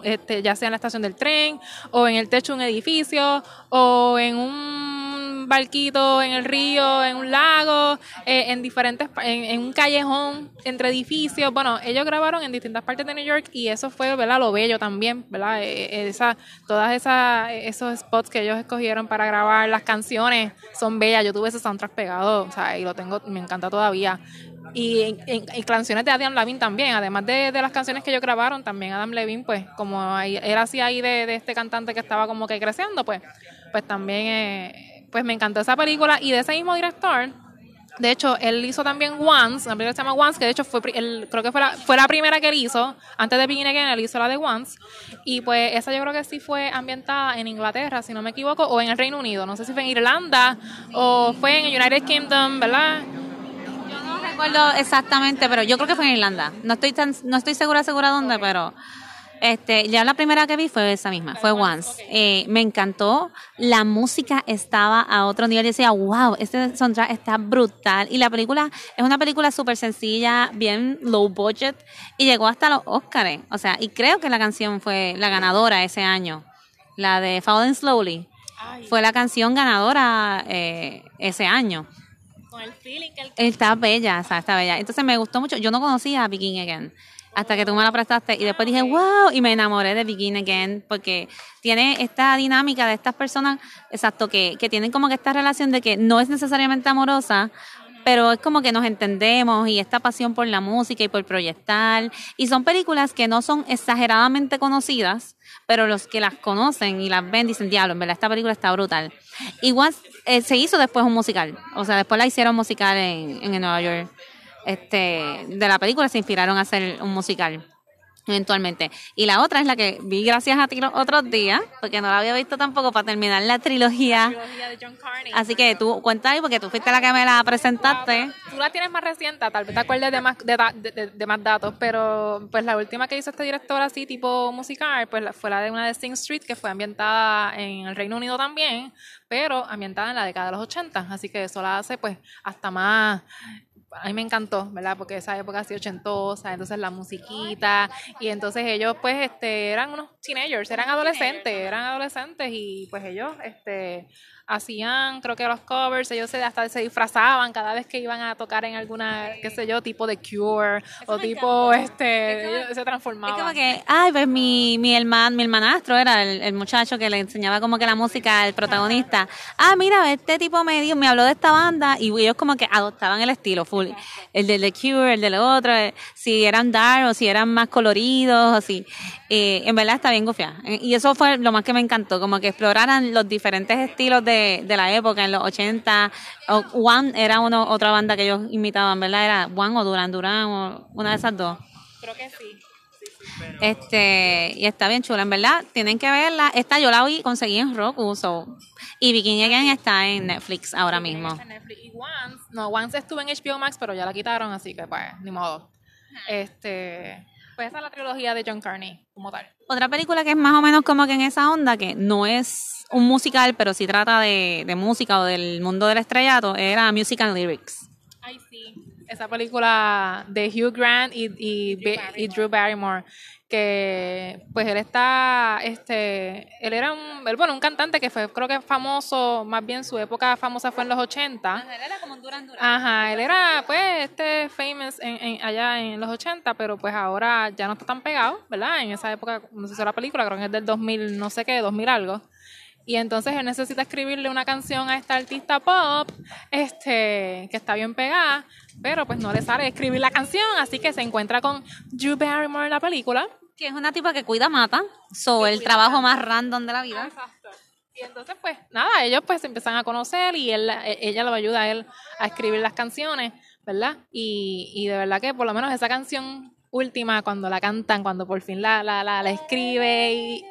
S2: este, ya sea en la estación del tren, o en el techo de un edificio, o en un barquito en el río, en un lago, eh, en diferentes, en, en un callejón entre edificios. Bueno, ellos grabaron en distintas partes de New York y eso fue, ¿verdad? Lo bello también, ¿verdad? Eh, Esa, todas esas, esos spots que ellos escogieron para grabar las canciones son bellas. Yo tuve ese soundtrack pegado, o sea, y lo tengo, me encanta todavía. Y, en- canciones de Adam Levine también, además de, las canciones que ellos grabaron, también Adam Levine, pues, como él hacía ahí de, de este cantante que estaba como que creciendo, pues, pues también, eh, pues me encantó esa película. Y de ese mismo director, de hecho, él hizo también Once, una película que se llama Once, que de hecho fue, él, creo que fue la, fue la primera que él hizo, antes de Begin Again, él hizo la de Once, y pues esa yo creo que sí fue ambientada en Inglaterra, si no me equivoco, o en el Reino Unido, no sé si fue en Irlanda, o fue en el United Kingdom, ¿verdad?
S1: Yo no recuerdo exactamente, pero yo creo que fue en Irlanda. No estoy tan, no estoy segura, segura dónde, pero Este, ya la primera que vi fue esa misma, fue Once. Eh, me encantó, la música estaba a otro nivel. Yo decía, wow, este soundtrack está brutal. Y la película es una película súper sencilla, bien low budget, y llegó hasta los Oscars. O sea, y creo que la canción fue la ganadora ese año, la de Falling Slowly. Fue la canción ganadora eh, ese año.
S2: Con el feeling que él
S1: Está bella, o sea, está bella. Entonces me gustó mucho. Yo no conocía a Begin Again hasta que tú me la prestaste y después dije, wow, y me enamoré de Begin Again porque tiene esta dinámica de estas personas, exacto, que, que tienen como que esta relación de que no es necesariamente amorosa, pero es como que nos entendemos y esta pasión por la música y por proyectar. Y son películas que no son exageradamente conocidas, pero los que las conocen y las ven dicen, diablo, en verdad esta película está brutal. Igual eh, se hizo después un musical, o sea, después la hicieron musical en, en Nueva York. Este, de la película se inspiraron a hacer un musical eventualmente. Y la otra es la que vi gracias a ti los otros días, porque no la había visto tampoco para terminar la trilogía.
S2: trilogía de John Carney.
S1: Así que tú cuenta ahí, porque tú fuiste la que me la presentaste.
S2: Tú la tienes más reciente, tal vez te acuerdes de más, de, más datos, pero pues la última que hizo este director así tipo musical, pues la- fue la de una de Sing Street, que fue ambientada en el Reino Unido también, pero ambientada en la década de los 80, así que eso la hace pues hasta más a mí me encantó, ¿verdad? Porque esa época así ochentosa, entonces la musiquita, y entonces ellos pues este eran unos teenagers, eran adolescentes, eran adolescentes y pues ellos este hacían creo que los covers, ellos se, hasta se disfrazaban cada vez que iban a tocar en alguna, qué sé yo, tipo de Cure o tipo este, se
S1: Es
S2: transformaban.
S1: como que, ay, pues mi, mi hermano, mi hermanastro era el, el muchacho que le enseñaba como que la música al protagonista. [LAUGHS] Ah, mira, este tipo me dio, me habló de esta banda y ellos como que adoptaban el estilo full. El de The Cure, el de lo otro, eh, si eran dark o si eran más coloridos o si. Eh, en verdad está bien gufiada. Y eso fue lo más que me encantó, como que exploraran los diferentes estilos de, de la época, en los 80. O One era uno, otra banda que ellos imitaban, ¿verdad? Era One o Duran Duran o una de esas dos.
S2: Creo que sí.
S1: Este, y está bien chula, en verdad. Tienen que verla. Esta yo la vi, conseguí en Roku, so. Y Bikini Again está en Netflix ahora mismo.
S2: En Netflix. Y Once, no, Once estuvo en HBO Max, pero ya la quitaron, así que pues, ni modo. Este, pues esa es la trilogía de John Carney, como tal.
S1: Otra película que es más o menos como que en esa onda, que no es un musical, pero sí trata de, de música o del mundo del estrellato, era Music and Lyrics.
S2: Ay, sí. Esa película de Hugh Grant y, y Drew Barrymore, que pues él está, este, él era un, él, bueno, un cantante que fue, creo que famoso, más bien su época famosa fue en los 80.
S1: Él era como un Duran Duran.
S2: Ajá, él era pues este famous en, en- allá en los 80, pero pues ahora ya no está tan pegado, ¿verdad? En esa época, no sé si la película, creo que es del 2000, no sé qué, 2000 algo. Y entonces él necesita escribirle una canción a esta artista pop, este, que está bien pegada, pero pues no le sale escribir la canción, así que se encuentra con Drew Barrymore en la película.
S1: Que es una tipa que cuida mata, so el trabajo más random de la vida.
S2: Exacto. Y entonces, pues, nada, ellos pues se empiezan a conocer y él, e- ella lo ayuda a él a escribir las canciones, ¿verdad? Y, y de verdad que por lo menos esa canción última, cuando la cantan, cuando por fin la, la, la, la escribe y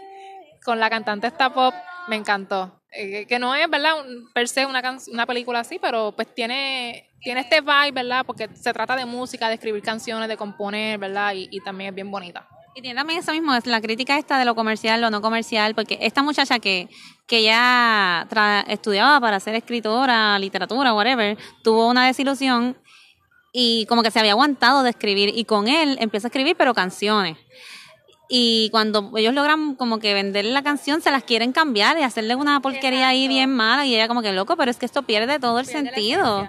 S2: con la cantante esta pop, me encantó. Eh, que- no es, ¿verdad? Un- per se una, una película así, pero pues tiene, tiene este vibe, ¿verdad? Porque se trata de música, de escribir canciones, de componer, ¿verdad? Y, y también es bien bonita.
S1: Y tiene también eso mismo, es la crítica esta de lo comercial, lo no comercial, porque esta muchacha que, que ya tra- estudiaba para ser escritora, literatura, whatever, tuvo una desilusión y como que se había aguantado de escribir y con él empieza a escribir pero canciones. Y cuando ellos logran como que vender la canción, se las quieren cambiar y hacerle una porquería ahí bien mala y ella como que loco, pero es que esto pierde todo el sentido.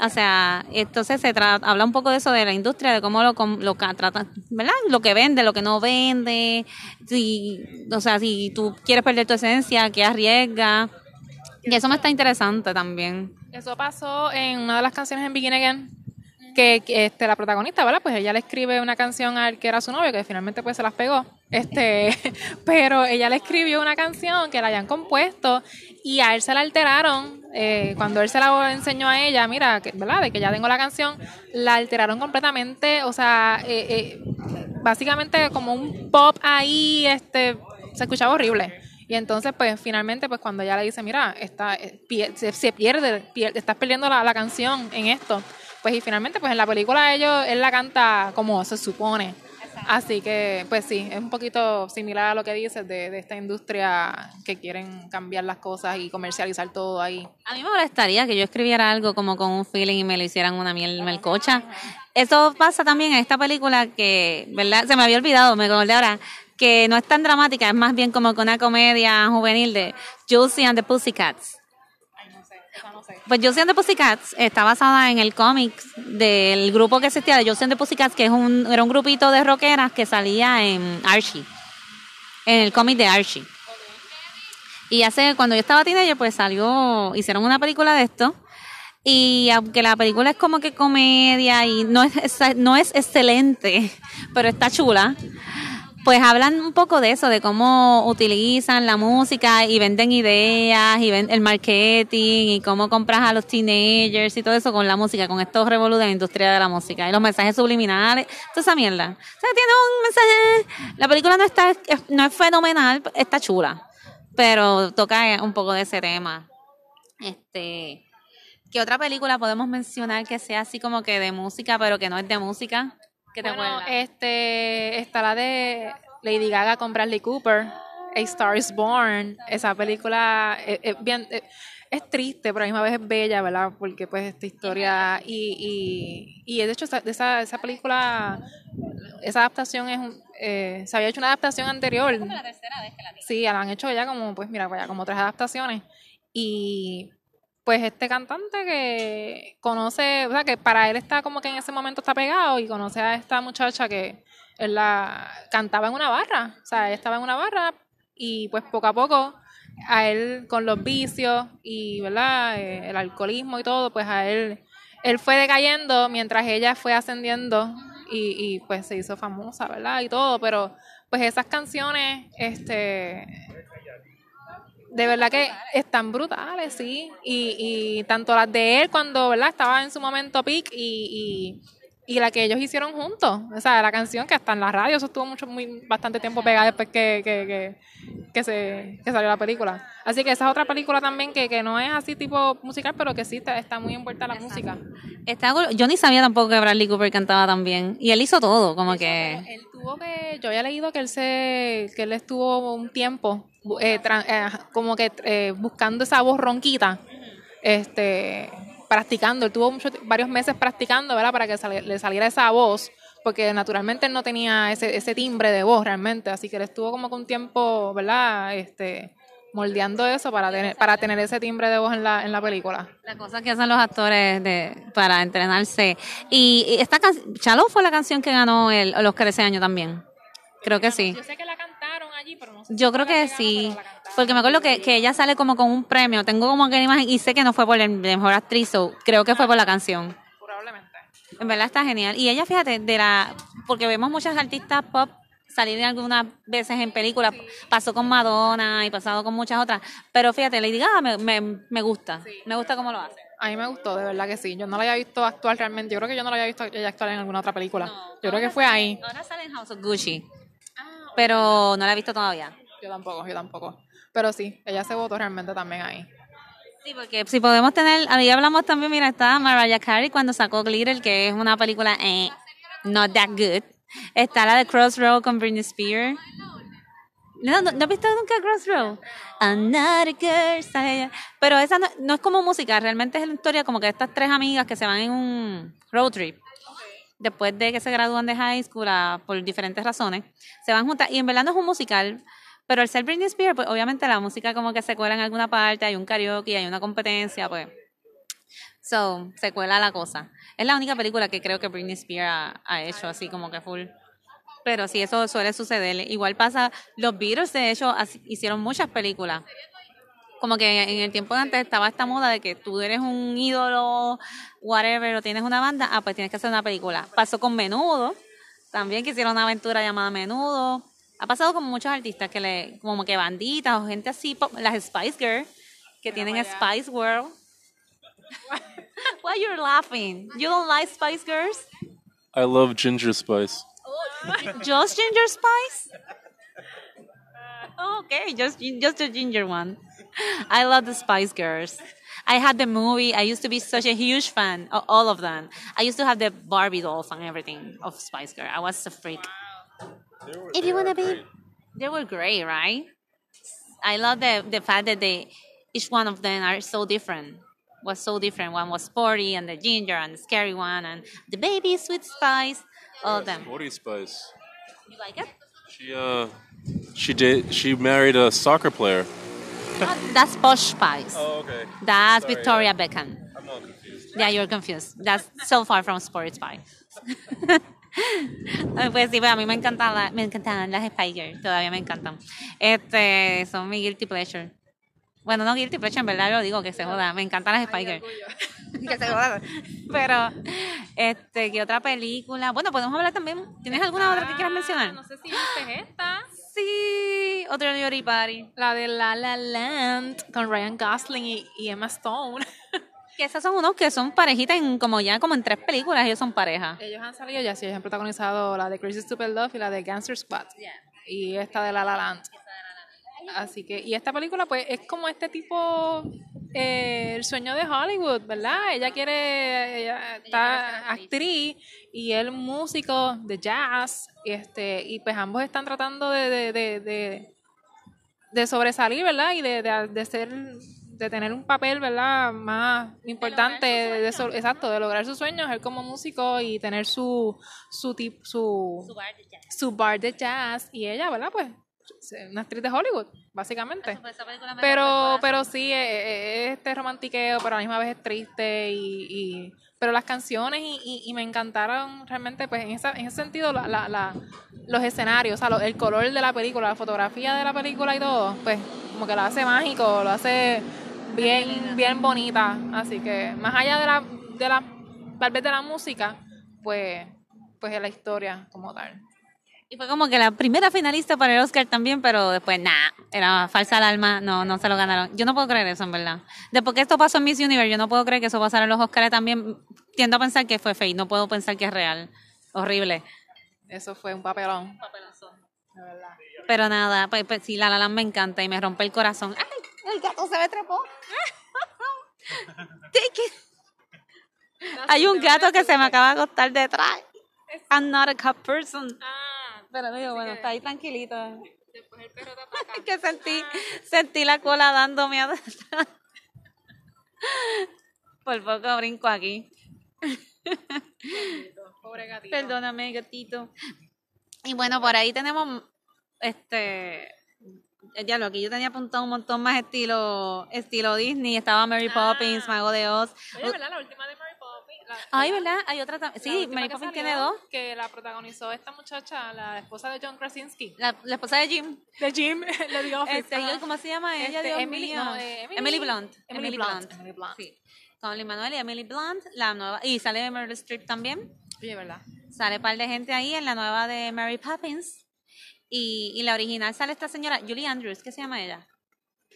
S1: O sea, entonces se tra- habla un poco de eso de la industria, de cómo lo, lo trata, ¿verdad? Lo que vende, lo que no vende, si, o sea, si tú quieres perder tu esencia, ¿qué arriesga? Y eso me está interesante también.
S2: Eso pasó en una de las canciones en Begin Again, que, este, la protagonista, ¿verdad? Pues ella le escribe una canción al que era su novio, que finalmente pues se las pegó. Este, [LAUGHS] pero ella le escribió una canción que la habían compuesto y a él se la alteraron. eh, cuando él se la enseñó a ella, mira, que, ¿verdad? De que ya tengo la canción, la alteraron completamente, o sea, eh, eh, básicamente como un pop ahí, este, se escuchaba horrible. Y entonces, pues, finalmente, pues, cuando ella le dice, mira, está, eh, se, se pierde, pier- estás perdiendo la canción en esto. Pues, y finalmente, pues, en la película ellos, él la canta como se supone. Así que, pues sí, es un poquito similar a lo que dices de, de esta industria que quieren cambiar las cosas y comercializar todo ahí.
S1: A mí me molestaría que yo escribiera algo como con un feeling y me lo hicieran una miel melcocha. Eso pasa también en esta película que, ¿verdad? Se me había olvidado, me acordé ahora, que no es tan dramática, es más bien como que una comedia juvenil de Josie and the Pussycats. Pues Josie and the Pussycats está basada en el cómic del grupo que existía de Josie and the Pussycats, que es un, era un grupito de rockeras que salía en Archie, en el cómic de Archie. Y hace, cuando yo estaba teenager, pues salió, hicieron una película de esto. Y aunque la película es como que comedia y no es, no es excelente, [LAUGHS] pero está chula, pues hablan un poco de eso, de cómo utilizan la música y venden ideas y ven el marketing y cómo compras a los teenagers y todo eso con la música, con estos revoluciones de la industria de la música y los mensajes subliminales, toda esa mierda. O sea, tiene un mensaje, la película no está, no es fenomenal, está chula, pero toca un poco de ese tema. Este, ¿qué otra película podemos mencionar que sea así como que de música, pero que no es de música? ¿Qué te
S2: Bueno,
S1: acuerdas?
S2: este, está la de Lady Gaga con Bradley Cooper, A Star is Born. Esa película es, es bien, es, es triste, pero a la misma vez es bella, ¿verdad? Porque pues esta historia y, y, y de hecho esa, esa, esa película, esa adaptación es un- eh, se había hecho una adaptación anterior.
S1: la tercera vez que la vi.
S2: Sí, la han hecho ya como, pues mira, vaya, como tres adaptaciones. Y pues este cantante que conoce, o sea, que para él está como que en ese momento está pegado y conoce a esta muchacha que él la cantaba en una barra, o sea, él estaba en una barra y pues poco a poco a él con los vicios y, ¿verdad? Eh, el alcoholismo y todo, pues a él, él fue decayendo mientras ella fue ascendiendo y, y pues se hizo famosa, ¿verdad? Y todo, pero pues esas canciones, este, de verdad que están brutales, sí. Y, y tanto las de él cuando, ¿verdad? Estaba en su momento peak y, y, y la que ellos hicieron juntos. O sea, la canción que hasta en la radio, eso estuvo mucho, muy, bastante tiempo pegada después que, que, que, que se, que salió la película. Así que esa es otra película también que, que no es así tipo musical, pero que sí está, está muy envuelta la música.
S1: Está yo ni sabía tampoco que Bradley Cooper cantaba tan bien. Y él hizo todo, como que...
S2: Él tuvo que, yo había leído que él se, que él estuvo un tiempo eh, tra- eh, como que eh, buscando esa voz ronquita, este, practicando. Él tuvo muchos, varios meses practicando, ¿verdad? Para que sali- le saliera esa voz, porque naturalmente él no tenía ese, ese timbre de voz realmente, así que él estuvo como que un tiempo, ¿verdad? Este, moldeando eso para tener, para tener ese timbre de voz en la, en la película.
S1: La cosa que hacen los actores de, para entrenarse. Y, y esta canción, Shallow fue la canción que ganó el, el Oscar ese año también. Creo que sí.
S2: Yo sé que la allí, pero no sé.
S1: Yo
S2: si
S1: creo que
S2: ganó,
S1: sí. Porque me acuerdo que, que ella sale como con un premio. Tengo como que imagen y sé que no fue por el de mejor actriz, so creo que fue por la canción.
S2: Probablemente.
S1: En verdad está genial. Y ella, fíjate, de la porque vemos muchas artistas pop salir algunas veces en películas. Pasó con Madonna y pasado con muchas otras. Pero fíjate, Lady Gaga me, me, me gusta. Me gusta cómo lo hace.
S2: A mí me gustó, de verdad que sí. Yo no la había visto actuar realmente. Yo creo que yo no la había visto ella actuar en alguna otra película. yo creo que fue ahí.
S1: Ahora sale en House of Gucci. Pero no la he visto todavía.
S2: Yo tampoco, yo tampoco. Pero sí, ella se votó realmente también ahí.
S1: Sí, porque si podemos tener, ahí hablamos también, mira, está Mariah Carey cuando sacó Glitter, que es una película eh, not that good. Está la de Crossroad con Britney Spears. No, no, ¿no has visto nunca Crossroad? Another girl. Pero esa no, no es como música, realmente es la historia como que estas tres amigas que se van en un road trip. Después de que se gradúan de high school por diferentes razones, se van juntas. Y en verdad no es un musical, pero al ser Britney Spears, pues obviamente la música como que se cuela en alguna parte, hay un karaoke, hay una competencia, pues. So, se cuela la cosa. Es la única película que creo que Britney Spears ha, ha hecho así como que full. Pero sí, eso suele suceder. Igual pasa, los Beatles de hecho hicieron muchas películas. Como que en el tiempo de antes estaba esta moda de que tú eres un ídolo, whatever, o tienes una banda, ah, pues tienes que hacer una película. Pasó con Menudo, también que hicieron una aventura llamada Menudo. Ha pasado con muchos artistas que le, como que banditas o gente así, pop- las Spice Girls, que tienen Spice World. [LAUGHS] Why you're laughing? You don't like Spice Girls?
S3: I love ginger spice. [LAUGHS]
S1: Just ginger spice? [LAUGHS] Okay, just just the ginger one. [LAUGHS] I love the Spice Girls. I had the movie. I used to be such a huge fan of all of them. I used to have the Barbie dolls and everything of Spice Girl. I was a freak. If you wanna be, they were great, right? I love the the fact that they each one of them are so different. Was so different. One was sporty, and the ginger, and the scary one, and the baby sweet spice. All of them.
S3: Sporty Spice.
S1: You like it?
S3: She uh, she did. She married a soccer player.
S1: Oh, that's Posh Spice.
S3: Oh, okay.
S1: That's
S3: Sorry,
S1: Victoria Beckham.
S3: I'm all confused.
S1: Yeah, you're confused. That's so far from Sports Pie. [LAUGHS] pues sí, pues a mí me encantan, la- me encantan las Spice Girls, todavía me encantan. Este, son mi guilty pleasure. Bueno, no guilty pleasure, en verdad lo digo, que se joda. Me encantan las Spice Girls. [LAUGHS] que se joda. Pero, este, ¿qué otra película? Bueno, podemos hablar también. ¿Tienes alguna otra que quieras mencionar?
S2: No sé si viste esta.
S1: Sí, otro Yori Party.
S2: La de La La Land con Ryan Gosling y, y Emma Stone. [LAUGHS]
S1: Que esas son unos que son parejitas en como ya como en tres películas, ellos son pareja.
S2: ellos han salido ya, sí, ellos han protagonizado la de Crazy Stupid Love y la de Gangster Squad. Y esta de La La Land. Así que, y esta película, pues, es como este tipo, eh, el sueño de Hollywood, ¿verdad? Ella quiere, ella está actriz y él músico de jazz, y este, y pues ambos están tratando de, de, de, de, de sobresalir, ¿verdad? Y de, de, de ser, de tener un papel, ¿verdad? Más importante, de so- exacto, de lograr sus sueños, él como músico y tener su, su, tip, su, su bar de jazz, y ella, ¿verdad? Pues, una actriz de Hollywood, básicamente. Pero, pero sí, eh, eh, es este romantiqueo, pero a la misma vez es triste y, y- pero las canciones y, y- y me encantaron realmente, pues en, esa, en ese sentido, la, la, la- los escenarios, o sea, lo- el color de la película, la fotografía de la película y todo, pues como que lo hace mágico, lo hace bien, bien bonita. Así que más allá de la, de la, tal vez de la música, pues, pues es la historia como tal.
S1: Y fue como que la primera finalista para el Oscar también, pero después, nah, era falsa alarma, no, no se lo ganaron. Yo no puedo creer eso, en verdad. Después que esto pasó en Miss Universe, yo no puedo creer que eso pasara en los Oscars también. Tiendo a pensar que fue fake, no puedo pensar que es real. Horrible.
S2: Eso fue un papelón. De verdad.
S1: Pero nada, pues, pues sí, la La Land me encanta y me rompe el corazón. ¡Ay! El gato se me trepó. [LAUGHS] Take it. Hay un gato que se me acaba de acostar detrás. I'm not a cat person.
S2: Ah,
S1: Pero digo, bueno, está ahí tranquilito.
S2: después el perro te ataca. [LAUGHS]
S1: Es que sentí, sentí la cola dándome a [LAUGHS] Por poco brinco aquí.
S2: Pobre gatito.
S1: Perdóname, gatito. Y bueno, por ahí tenemos este ya lo que yo tenía apuntado un montón más estilo estilo Disney, estaba Mary
S2: Ah.
S1: Poppins, Mago de Oz.
S2: Oye, ¿verdad? La última de La-
S1: Ay, ¿verdad? Hay otra también.
S2: la
S1: Sí, Mary Poppins tiene dos.
S2: Que la protagonizó esta muchacha, la esposa de John Krasinski.
S1: La, la esposa de Jim.
S2: De Jim, [LAUGHS] de The Office.
S1: Este,
S2: ajá.
S1: ¿y ¿Cómo se llama ella?
S2: Este,
S1: Dios
S2: Emily-
S1: mío?
S2: no, eh, Emily-
S1: Emily Blunt.
S2: Emily Blunt, Emily Blunt.
S1: Sí. Con Lin Manuel y Emily Blunt, la nueva. Y sale Meryl Streep también.
S2: Oye, ¿verdad?
S1: Sale un par de gente ahí en la nueva de Mary Poppins. Y, y la original sale esta señora, Julie Andrews, ¿qué se llama ella?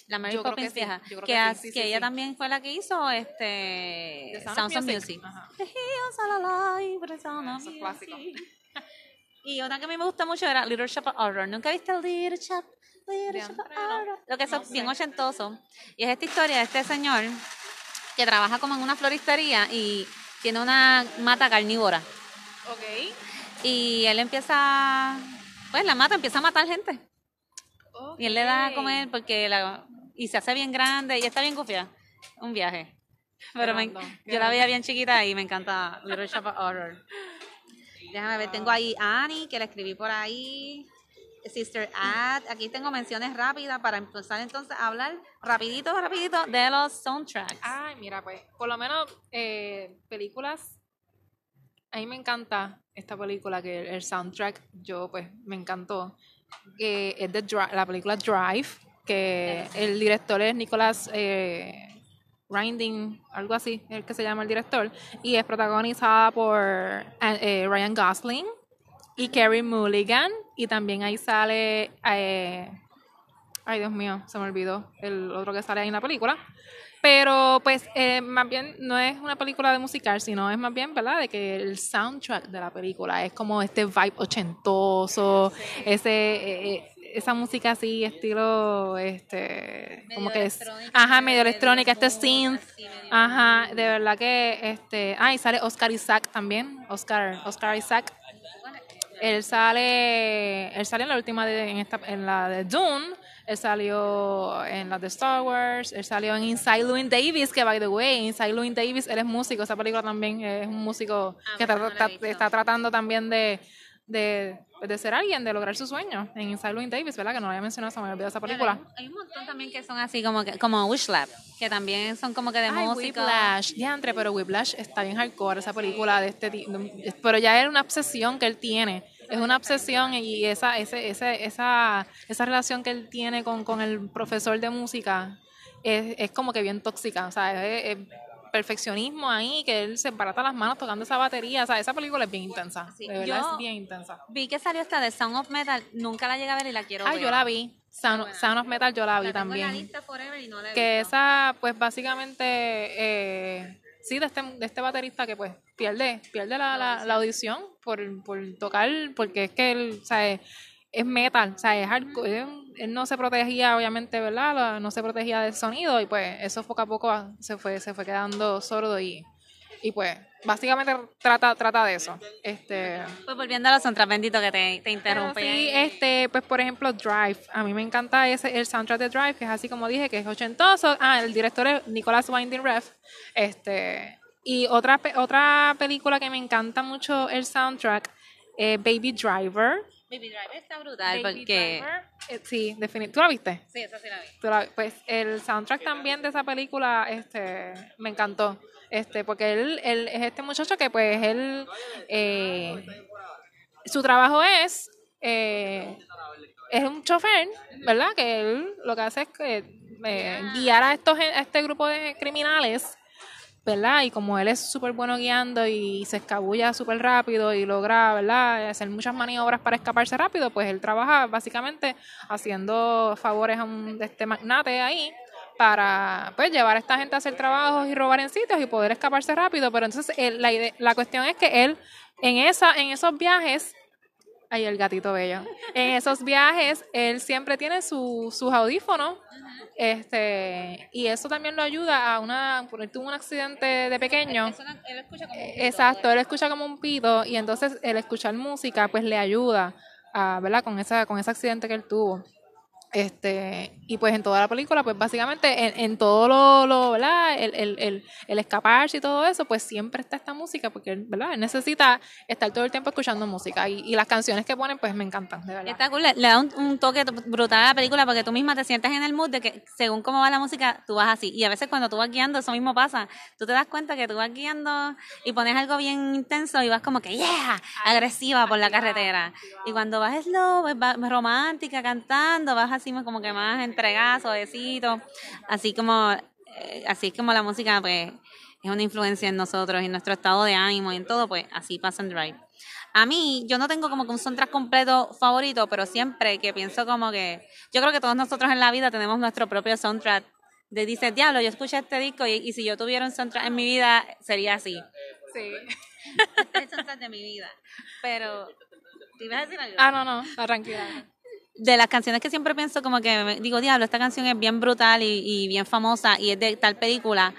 S1: La Mary
S2: Yo
S1: Poppins
S2: que sí,
S1: vieja.
S2: creo
S1: que
S2: que sí, sí,
S1: que
S2: sí,
S1: ella
S2: sí.
S1: también fue la que hizo este
S2: The Sound of
S1: Sounds of
S2: Music.
S1: Music.
S2: Ajá.
S1: The hills are alive, but the sound of
S2: Eso es clásico.
S1: music. Y otra que a mí me gusta mucho era Little Shop of Horror. ¿Nunca viste Little Shop? Little Shop of. Horror. Lo que es
S2: No
S1: bien ochentoso. Y es esta historia de este señor que trabaja como en una floristería y tiene una mata carnívora.
S2: Ok.
S1: Y él empieza, pues la mata, empieza a matar gente. Y él le da a comer porque la, y se hace bien grande y está bien gufia. Un viaje. Pero me- yo la veía bien chiquita y me encanta Little Shop of Horror. Déjame ver, tengo ahí Annie, que la escribí por ahí. Sister Ad, aquí tengo menciones rápidas para empezar entonces a hablar rapidito, rapidito de los soundtracks.
S2: Ay, mira, pues, por lo menos eh, películas. A mí me encanta esta película, que el, el soundtrack, yo pues me encantó. Que es de la película Drive, que el director es Nicholas eh, Rinding, algo así, el que se llama el director. Y es protagonizada por eh, Ryan Gosling y Carey Mulligan. Y también ahí sale. eh, ay, Dios mío, se me olvidó el otro que sale ahí en la película. Pero pues eh, más bien no es una película de musical, sino es más bien, ¿verdad? De que el soundtrack de la película es como este vibe ochentoso, ese eh, eh, esa música así estilo este como que es ajá, medio electrónica, este synth. Ajá, de verdad que este, ah, y sale Oscar Isaac también, Oscar Oscar Isaac. Él sale, él sale en la última de, en, esta, en la de Dune, él salió en la de Star Wars, él salió en Inside Llewyn Davis, que by the way, Inside Llewyn Davis, él es músico, esa película también es un músico
S1: Ah,
S2: que está,
S1: no
S2: está tratando también de, de, de ser alguien, de lograr su sueño. En Inside Llewyn Davis, ¿verdad? Que no lo había mencionado, se me olvidó esa película.
S1: Hay, un- hay un montón también que son así como que, como Wish Lab, que también son como que de
S2: Ay,
S1: música.
S2: Whiplash, diantre, pero Whiplash está bien hardcore, esa película de este tipo. Pero ya es una obsesión que él tiene. Es una obsesión y esa, ese, ese, esa, esa relación que él tiene con, con el profesor de música es, es como que bien tóxica. O sea, es, es perfeccionismo ahí, que él se barata las manos tocando esa batería. O sea, esa película es bien intensa.
S1: Sí,
S2: de verdad
S1: yo-
S2: es bien intensa.
S1: Vi que salió esta de Sound of Metal, nunca la llegué a ver y la quiero
S2: Ah,
S1: ver.
S2: yo la vi. Sound, of Metal yo la vi
S1: La la
S2: también.
S1: lista forever y no la he
S2: que
S1: visto.
S2: esa pues básicamente eh, sí de este de este baterista que pues pierde pierde la, la, la audición por, por tocar porque es que él o sea, es, metal o sea es hardcore, él no se protegía obviamente verdad no se protegía del sonido y pues eso poco a poco se fue se fue quedando sordo y y pues básicamente trata trata de eso este
S1: Pues volviendo a los soundtracks, bendito que te, te
S2: pero
S1: interrumpí.
S2: sí, este, pues por ejemplo, Drive. A mí me encanta ese, el soundtrack de Drive, que es así como dije, que es ochentoso. Ah, el director es Nicolas Winding Refn. Este, y otra, otra película que me encanta mucho el soundtrack, eh, Baby Driver.
S1: Baby Driver está brutal
S2: Baby
S1: porque...
S2: Driver, eh, sí, definitivamente. ¿Tú la viste?
S1: Sí, esa sí la vi.
S2: Tú la- pues el soundtrack también de esa película este me encantó este porque él, él es este muchacho que pues él eh, su trabajo es eh, es un chofer verdad que él lo que hace es que eh, guiar a estos a este grupo de criminales ¿verdad? Y como él es súper bueno guiando y se escabulla súper rápido y logra, ¿verdad? Hacer muchas maniobras para escaparse rápido, pues él trabaja básicamente haciendo favores a un este magnate ahí para pues llevar a esta gente a hacer trabajos y robar en sitios y poder escaparse rápido. Pero entonces él- la, la cuestión es que él en, esa, en esos viajes Ay, el gatito bello. En esos viajes, él siempre tiene su- sus audífonos. Este, y eso también lo ayuda a una. Él tuvo un accidente de pequeño.
S1: Él escucha como un pito,
S2: Exacto, él escucha como un pito y entonces el escuchar música pues le ayuda a, ¿verdad? Con esa con ese accidente que él tuvo. Este, y pues en toda la película, pues básicamente en, en todo lo, lo ¿verdad? El, el, el, el escaparse y todo eso, pues siempre está esta música, porque ¿verdad? Él necesita estar todo el tiempo escuchando música. Y, y las canciones que ponen, pues me encantan, de verdad.
S1: Está cool, le, da un, un toque brutal a la película porque tú misma te sientes en el mood de que según cómo va la música, tú vas así. Y a veces cuando tú vas guiando, eso mismo pasa. Tú te das cuenta que tú vas guiando y pones algo bien intenso y vas como que, yeah, agresiva por la carretera. Y cuando vas slow, pues vas romántica, cantando, vas así como que más entregada, suavecito. Así como, eh, así es como la música, pues, es una influencia en nosotros, en nuestro estado de ánimo y en todo, pues así pasa en Drive. A mí, yo no tengo como que un soundtrack completo favorito, pero siempre que pienso como que, yo creo que todos nosotros en la vida tenemos nuestro propio soundtrack. De dices, diablo, yo escuché este disco y, y si yo tuviera un soundtrack en mi vida, sería así.
S2: Sí. [LAUGHS]
S1: Este es el soundtrack de mi vida. Pero, ¿te ibas a decir algo?
S2: Ah, no, no, no, tranquila.
S1: De las canciones que siempre pienso como que digo, diablo, esta canción es bien brutal y, y bien famosa y es de tal película.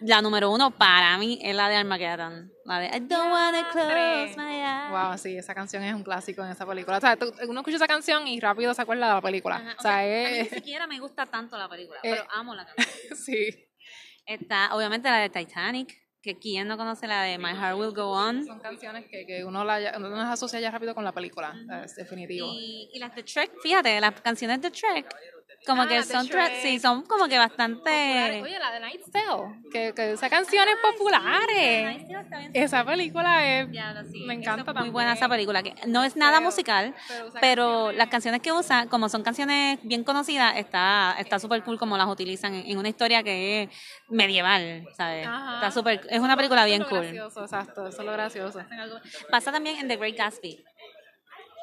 S1: La número uno para mí es la de Armageddon. La de I don't wanna close my eyes.
S2: Wow, sí, esa canción es un clásico en esa película. O sea, tú- uno escucha esa canción y rápido se acuerda de la película.
S1: Ajá,
S2: O sea,
S1: a mí
S2: es...
S1: ni siquiera me gusta tanto la película,
S2: Eh.
S1: pero amo la [LAUGHS] canción.
S2: sí.
S1: Está obviamente la de Titanic, que quién no conoce la de My Heart Will Go On.
S2: Son canciones que, que uno, la, uno las asocia ya rápido con la película, es definitivo.
S1: Y, y las de Trek, fíjate, las canciones de Trek, como
S2: Ah,
S1: que son sí, son como que bastante...
S2: Oye, la de Night's Tale, que, que esa canción es populares. Esa película es...
S1: Sí.
S2: Me encanta
S1: es Muy
S2: también.
S1: buena esa película, que no es nada
S2: Pero-
S1: musical,
S2: pero usa
S1: pero
S2: canciones-
S1: las canciones que usa, como son canciones bien conocidas, está está súper cool como las utilizan en, en una historia que es medieval, ¿sabes?
S2: Ajá.
S1: Está súper, es una película bien
S2: Eso es lo
S1: cool.
S2: gracioso, exacto, eso es lo gracioso.
S1: Pasa también en The Great Gatsby.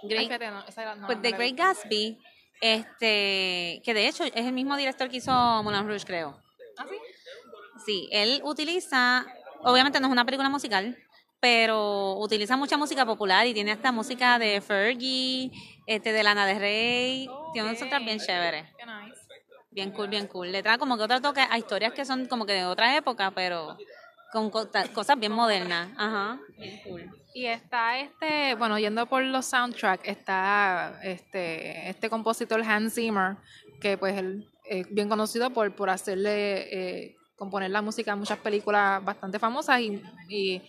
S2: Ay,
S1: Great-
S2: fíjate, no, no,
S1: pues The Great. Gatsby, este, que de hecho es el mismo director que hizo Moulin Rouge, creo.
S2: ¿Ah, sí?
S1: Sí, él utiliza, obviamente no es una película musical, pero utiliza mucha música popular y tiene hasta música de Fergie, este, de Lana del Rey, tiene un soundtrack bien
S2: Ok.
S1: chévere,
S2: Qué nice.
S1: bien cool, bien cool. Le trae como que otro toque a historias que son como que de otra época, pero con cosas bien modernas. Ajá.
S2: Y está este, bueno, yendo por los soundtracks, está este, este compositor Hans Zimmer, que pues él es bien conocido por, por hacerle, eh, componer la música a muchas películas bastante famosas y, y,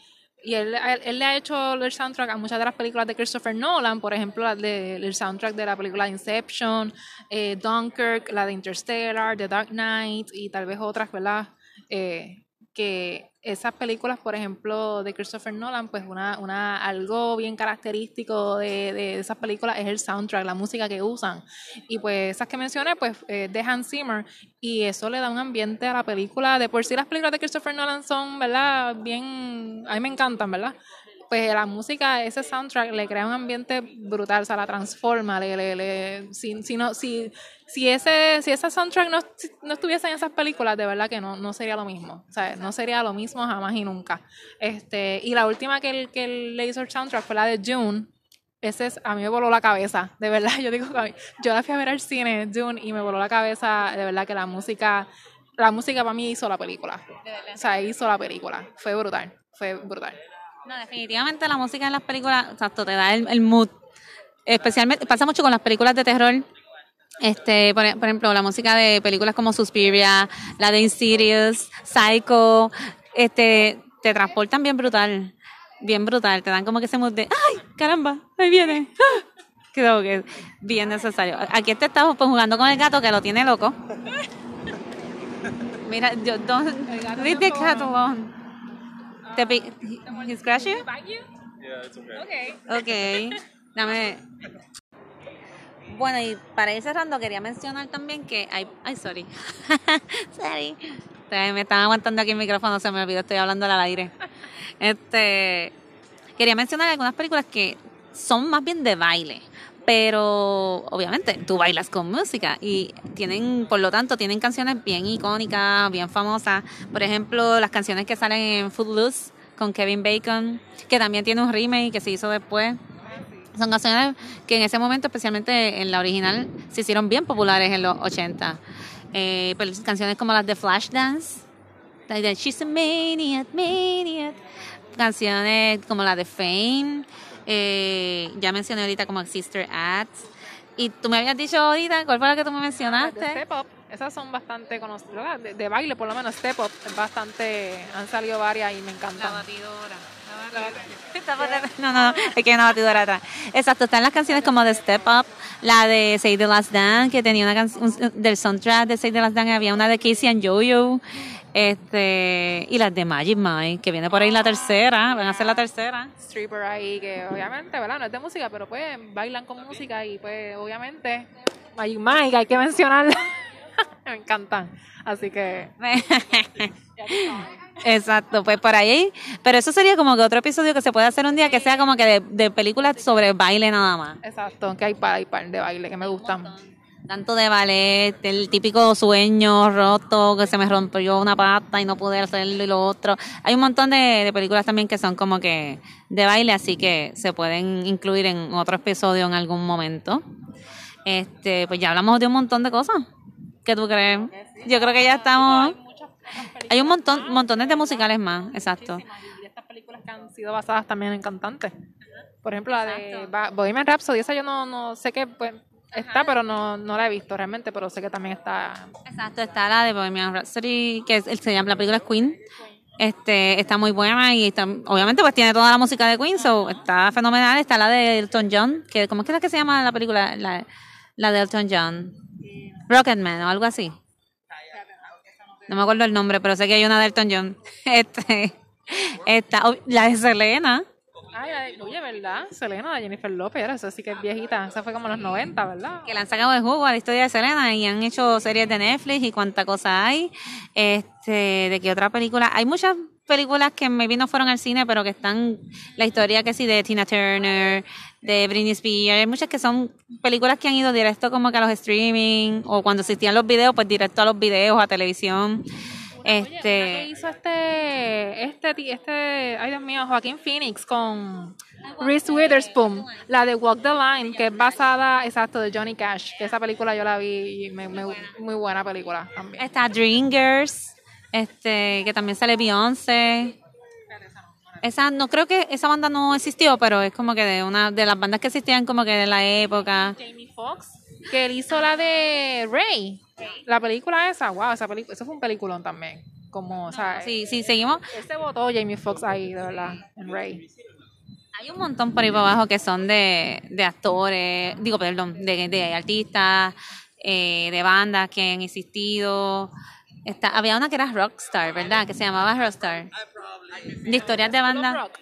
S2: y él, él, él le ha hecho el soundtrack a muchas de las películas de Christopher Nolan, por ejemplo, la de- el soundtrack de la película Inception, eh, Dunkirk, la de Interstellar, The Dark Knight y tal vez otras, ¿verdad? Eh, que esas películas, por ejemplo, de Christopher Nolan, pues una, una algo bien característico de, de esas películas es el soundtrack, la música que usan. Y pues esas que mencioné, pues eh, de Hans Zimmer, y eso le da un ambiente a la película. De por sí las películas de Christopher Nolan son, ¿verdad? Bien, a mí me encantan, ¿verdad? Pues la música, ese soundtrack le crea un ambiente brutal, o sea, la transforma, le, le, le- si, si no, si, si ese, si ese soundtrack no, si no estuviese en esas películas, de verdad que no, no sería lo mismo. O sea, no sería lo mismo jamás y nunca. Este, y la última que, él- que él le hizo el soundtrack fue la de June. Ese es, a mí me voló la cabeza, de verdad. [LAUGHS] Yo digo, que yo la fui a ver al cine, June, y me voló la cabeza, de verdad que la música, la música para mí hizo la película. O sea, hizo la película. Fue brutal, fue brutal.
S1: No, definitivamente la música en las películas, exacto, te da el, el mood. Especialmente, pasa mucho con las películas de terror. Este, por, por ejemplo, la música de películas como Suspiria, la de Insidious, Psycho, este, te transportan bien brutal, bien brutal, te dan como que ese mood de, ay, caramba, ahí viene. [LAUGHS] Creo que es bien necesario. Aquí este está pues, jugando con el gato que lo tiene loco. [LAUGHS] Mira, yo, don't, leave the cat alone. Te pi- he scratched you?
S3: Yeah, it's okay.
S2: Okay.
S1: Ok, dame. Bueno, y para ir cerrando, quería mencionar también que hay. Ay, sorry. [LAUGHS] sorry. Ustedes Me están aguantando aquí el micrófono, se me olvidó, estoy hablando al aire. Este. Quería mencionar algunas películas que son más bien de baile. Pero obviamente tú bailas con música y tienen, por lo tanto, tienen canciones bien icónicas, bien famosas. Por ejemplo, las canciones que salen en Footloose con Kevin Bacon, que también tiene un remake que se hizo después. Son canciones que en ese momento, especialmente en la original, se hicieron bien populares en los 80. Eh, pero canciones como las de Flashdance, la de She's a Maniac, Maniac. Canciones como la de Fame. Eh, ya mencioné ahorita como Sister Act. Y tú me habías dicho ahorita, ¿cuál fue la que tú me mencionaste?
S2: Step Up, esas son bastante conocidas, de, de baile por lo menos, Step Up, es bastante, han salido varias y me encantan.
S1: batidora. No, no, no, es que hay una batidora atrás. Exacto, están las canciones como de Step Up, la de Say the Last Dance, que tenía una canción del soundtrack de Say the Last Dance, había una de Casey and Jojo, este, y las de Magic Mike, que viene por ahí la tercera, van a ser la tercera.
S2: stripper ahí que obviamente, ¿verdad? No es de música, pero pues bailan con música y pues obviamente Magic Mike hay que mencionarla. [LAUGHS] Me encantan. Así que [LAUGHS]
S1: Exacto, pues por ahí, pero eso sería como que otro episodio que se puede hacer un día que sea como que de, de películas sobre baile nada más.
S2: exacto, que hay par, hay par de baile que me gustan.
S1: Tanto de ballet, el típico sueño roto, que se me rompió una pata y no pude hacerlo y lo otro. Hay un montón de, de películas también que son como que de baile, así que se pueden incluir en otro episodio en algún momento. Este, pues ya hablamos de un montón de cosas. ¿Qué tú crees? Yo creo que ya estamos. Hay un montón, montones de musicales más, exacto.
S2: Y estas películas que han sido basadas también en cantantes. Por ejemplo, la de Bohemian Rhapsody, esa yo no, no sé qué pues, está, pero no, no la he visto realmente, pero sé que también está
S1: Exacto, está la de Bohemian Rhapsody, que es, se llama, la película Queen. Este, está muy buena y está, obviamente pues tiene toda la música de Queen, so está fenomenal. Está la de Elton John, que ¿cómo es que es la que se llama la película? La, la de Elton John. Rocketman o algo así. No me acuerdo el nombre, pero sé que hay una de Elton John. [LAUGHS] Este, está, oh, la de Selena.
S2: Ay, oye, ¿verdad? Selena, de Jennifer López, esa sí que es viejita, esa fue como en los 90, ¿verdad?
S1: que le han sacado el jugo a la historia de Selena y han hecho series de Netflix y cuánta cosa hay. Este, de qué otra película. Hay muchas películas que maybe no fueron al cine, pero que están la historia que sí de Tina Turner, de Britney Spears. Hay muchas que son películas que han ido directo como que a los streaming o cuando existían los videos, pues directo a los videos, a televisión.
S2: Oye,
S1: Este,
S2: hizo este, este, este, ay Dios mío, Joaquín Phoenix con Reese Witherspoon, la de Walk the Line, que es basada, exacto, de Johnny Cash, que esa película yo la vi y me, me- muy buena película también.
S1: está Dreamgirls. este, que también sale Beyoncé. Esa, no creo que esa banda no existió, pero es como que de una de las bandas que existían como que de la época.
S2: Jamie Foxx, que él hizo la de Ray. La película esa, wow, esa película, eso fue un peliculón también. Como, o sea,
S1: Sí, sí, seguimos.
S2: se votó Jamie Foxx ahí, de verdad, en Ray.
S1: Hay un montón por ahí para abajo que son de, de actores, digo, perdón, de, de artistas, eh, de bandas que han existido. Está, había una que era Rockstar, ¿verdad? Que se llamaba Rockstar. De historias de bandas.
S2: Rock.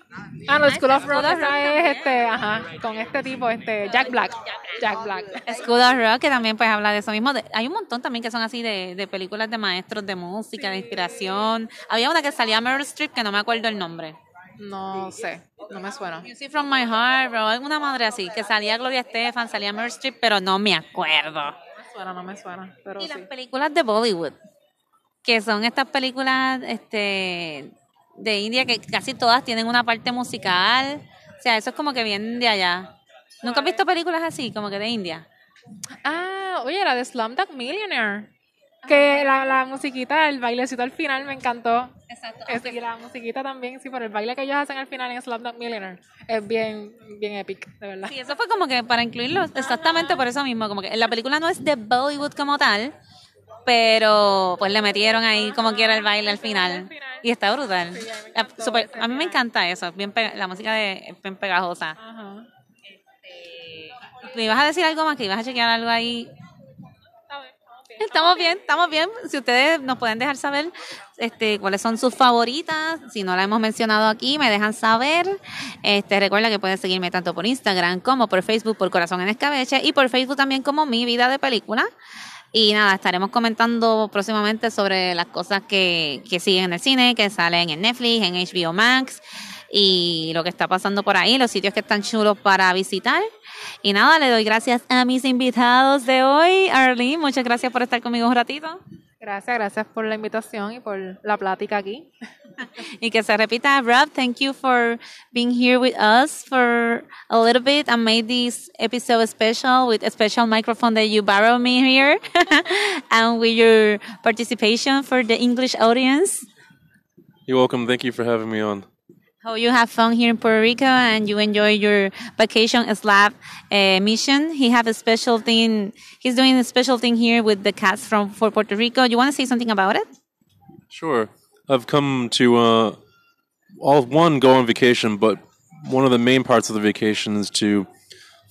S2: Ah, no, School of Rock,
S1: of Rock.
S2: esa es este, ajá, con este tipo, este, Jack Black. Jack Black.
S1: School of Rock, que también pues habla de eso mismo. De- hay un montón también que son así de, de películas de maestros de música, de inspiración. Había una que salía Meryl Streep, que no me acuerdo el nombre.
S2: No sé, no me suena.
S1: Music from My Heart, o alguna madre así, que salía Gloria Estefan, salía Meryl Streep, pero no me acuerdo.
S2: No me suena, no me suena, pero
S1: Y
S2: sí.
S1: las películas de Bollywood, que son estas películas este, de India que casi todas tienen una parte musical. O sea, eso es como que vienen de allá. ¿Nunca has visto películas así, como que de India?
S2: Ah, oye, la de Slumdog Millionaire. Que la, la musiquita, el bailecito al final me encantó.
S1: Exacto.
S2: Es- y la musiquita también, sí, pero el baile que ellos hacen al final en Slumdog Millionaire es bien, bien epic, de verdad.
S1: Sí, eso fue como que para incluirlo, exactamente por eso mismo, como que la película no es de Bollywood como tal, pero pues le metieron ahí como quiera el baile al final. Y está brutal. Super- a mí me encanta eso, es bien la música de, es bien pegajosa.
S2: Ajá.
S1: ¿Me ibas a decir algo más? Que ibas a chequear algo ahí.
S2: Estamos bien,
S1: estamos bien. Si ustedes nos pueden dejar saber este, cuáles son sus favoritas, si no la hemos mencionado aquí, me dejan saber. Este, recuerda que pueden seguirme tanto por Instagram como por Facebook por Corazón en Escabeche y por Facebook también como Mi Vida de Película. Y nada, estaremos comentando próximamente sobre las cosas que, que siguen en el cine, que salen en Netflix, en HBO Max y lo que está pasando por ahí, los sitios que están chulos para visitar. Y nada, le doy gracias a mis invitados de hoy. Arlene, muchas gracias por estar conmigo un ratito.
S2: Gracias, gracias por la invitación y por la plática aquí. [LAUGHS]
S1: Y que se repita, Rob, thank you for being here with us for a little bit and made this episode special with a special microphone that you borrowed me here [LAUGHS] and with your participation for the English audience.
S3: You're welcome. Thank you for having me on.
S1: How you have fun here in Puerto Rico and you enjoy your vacation slab uh, mission. He have a special thing. He's doing a special thing here with the cats from for Puerto Rico. You want to say something about it?
S3: Sure. I've come to uh, all one go on vacation, but one of the main parts of the vacation is to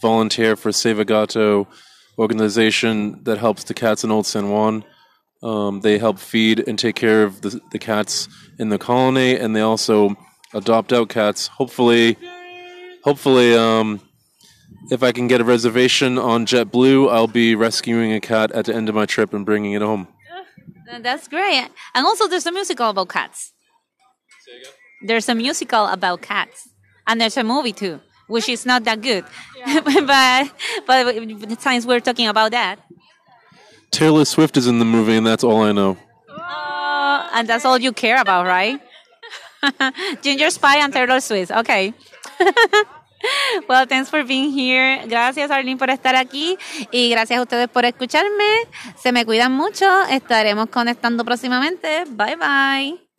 S3: volunteer for Save a Gato organization that helps the cats in Old San Juan. Um, they help feed and take care of the, the cats in the colony, and they also adopt out cats. Hopefully, hopefully, um, if I can get a reservation on JetBlue, I'll be rescuing a cat at the end of my trip and bringing it home.
S1: That's great. And also, there's a musical about cats. There's a musical about cats, and there's a movie too, which is not that good. [LAUGHS] but but since we're talking about that,
S3: Taylor Swift is in the movie, and that's all I know.
S1: uh, and that's all you care about, right? [LAUGHS] Ginger Spy and Taylor Swift. Okay. [LAUGHS] Well, thanks for being here. Gracias, Arlene, por estar aquí. Y gracias a ustedes por escucharme. Se me cuidan mucho. Estaremos conectando próximamente. Bye, bye.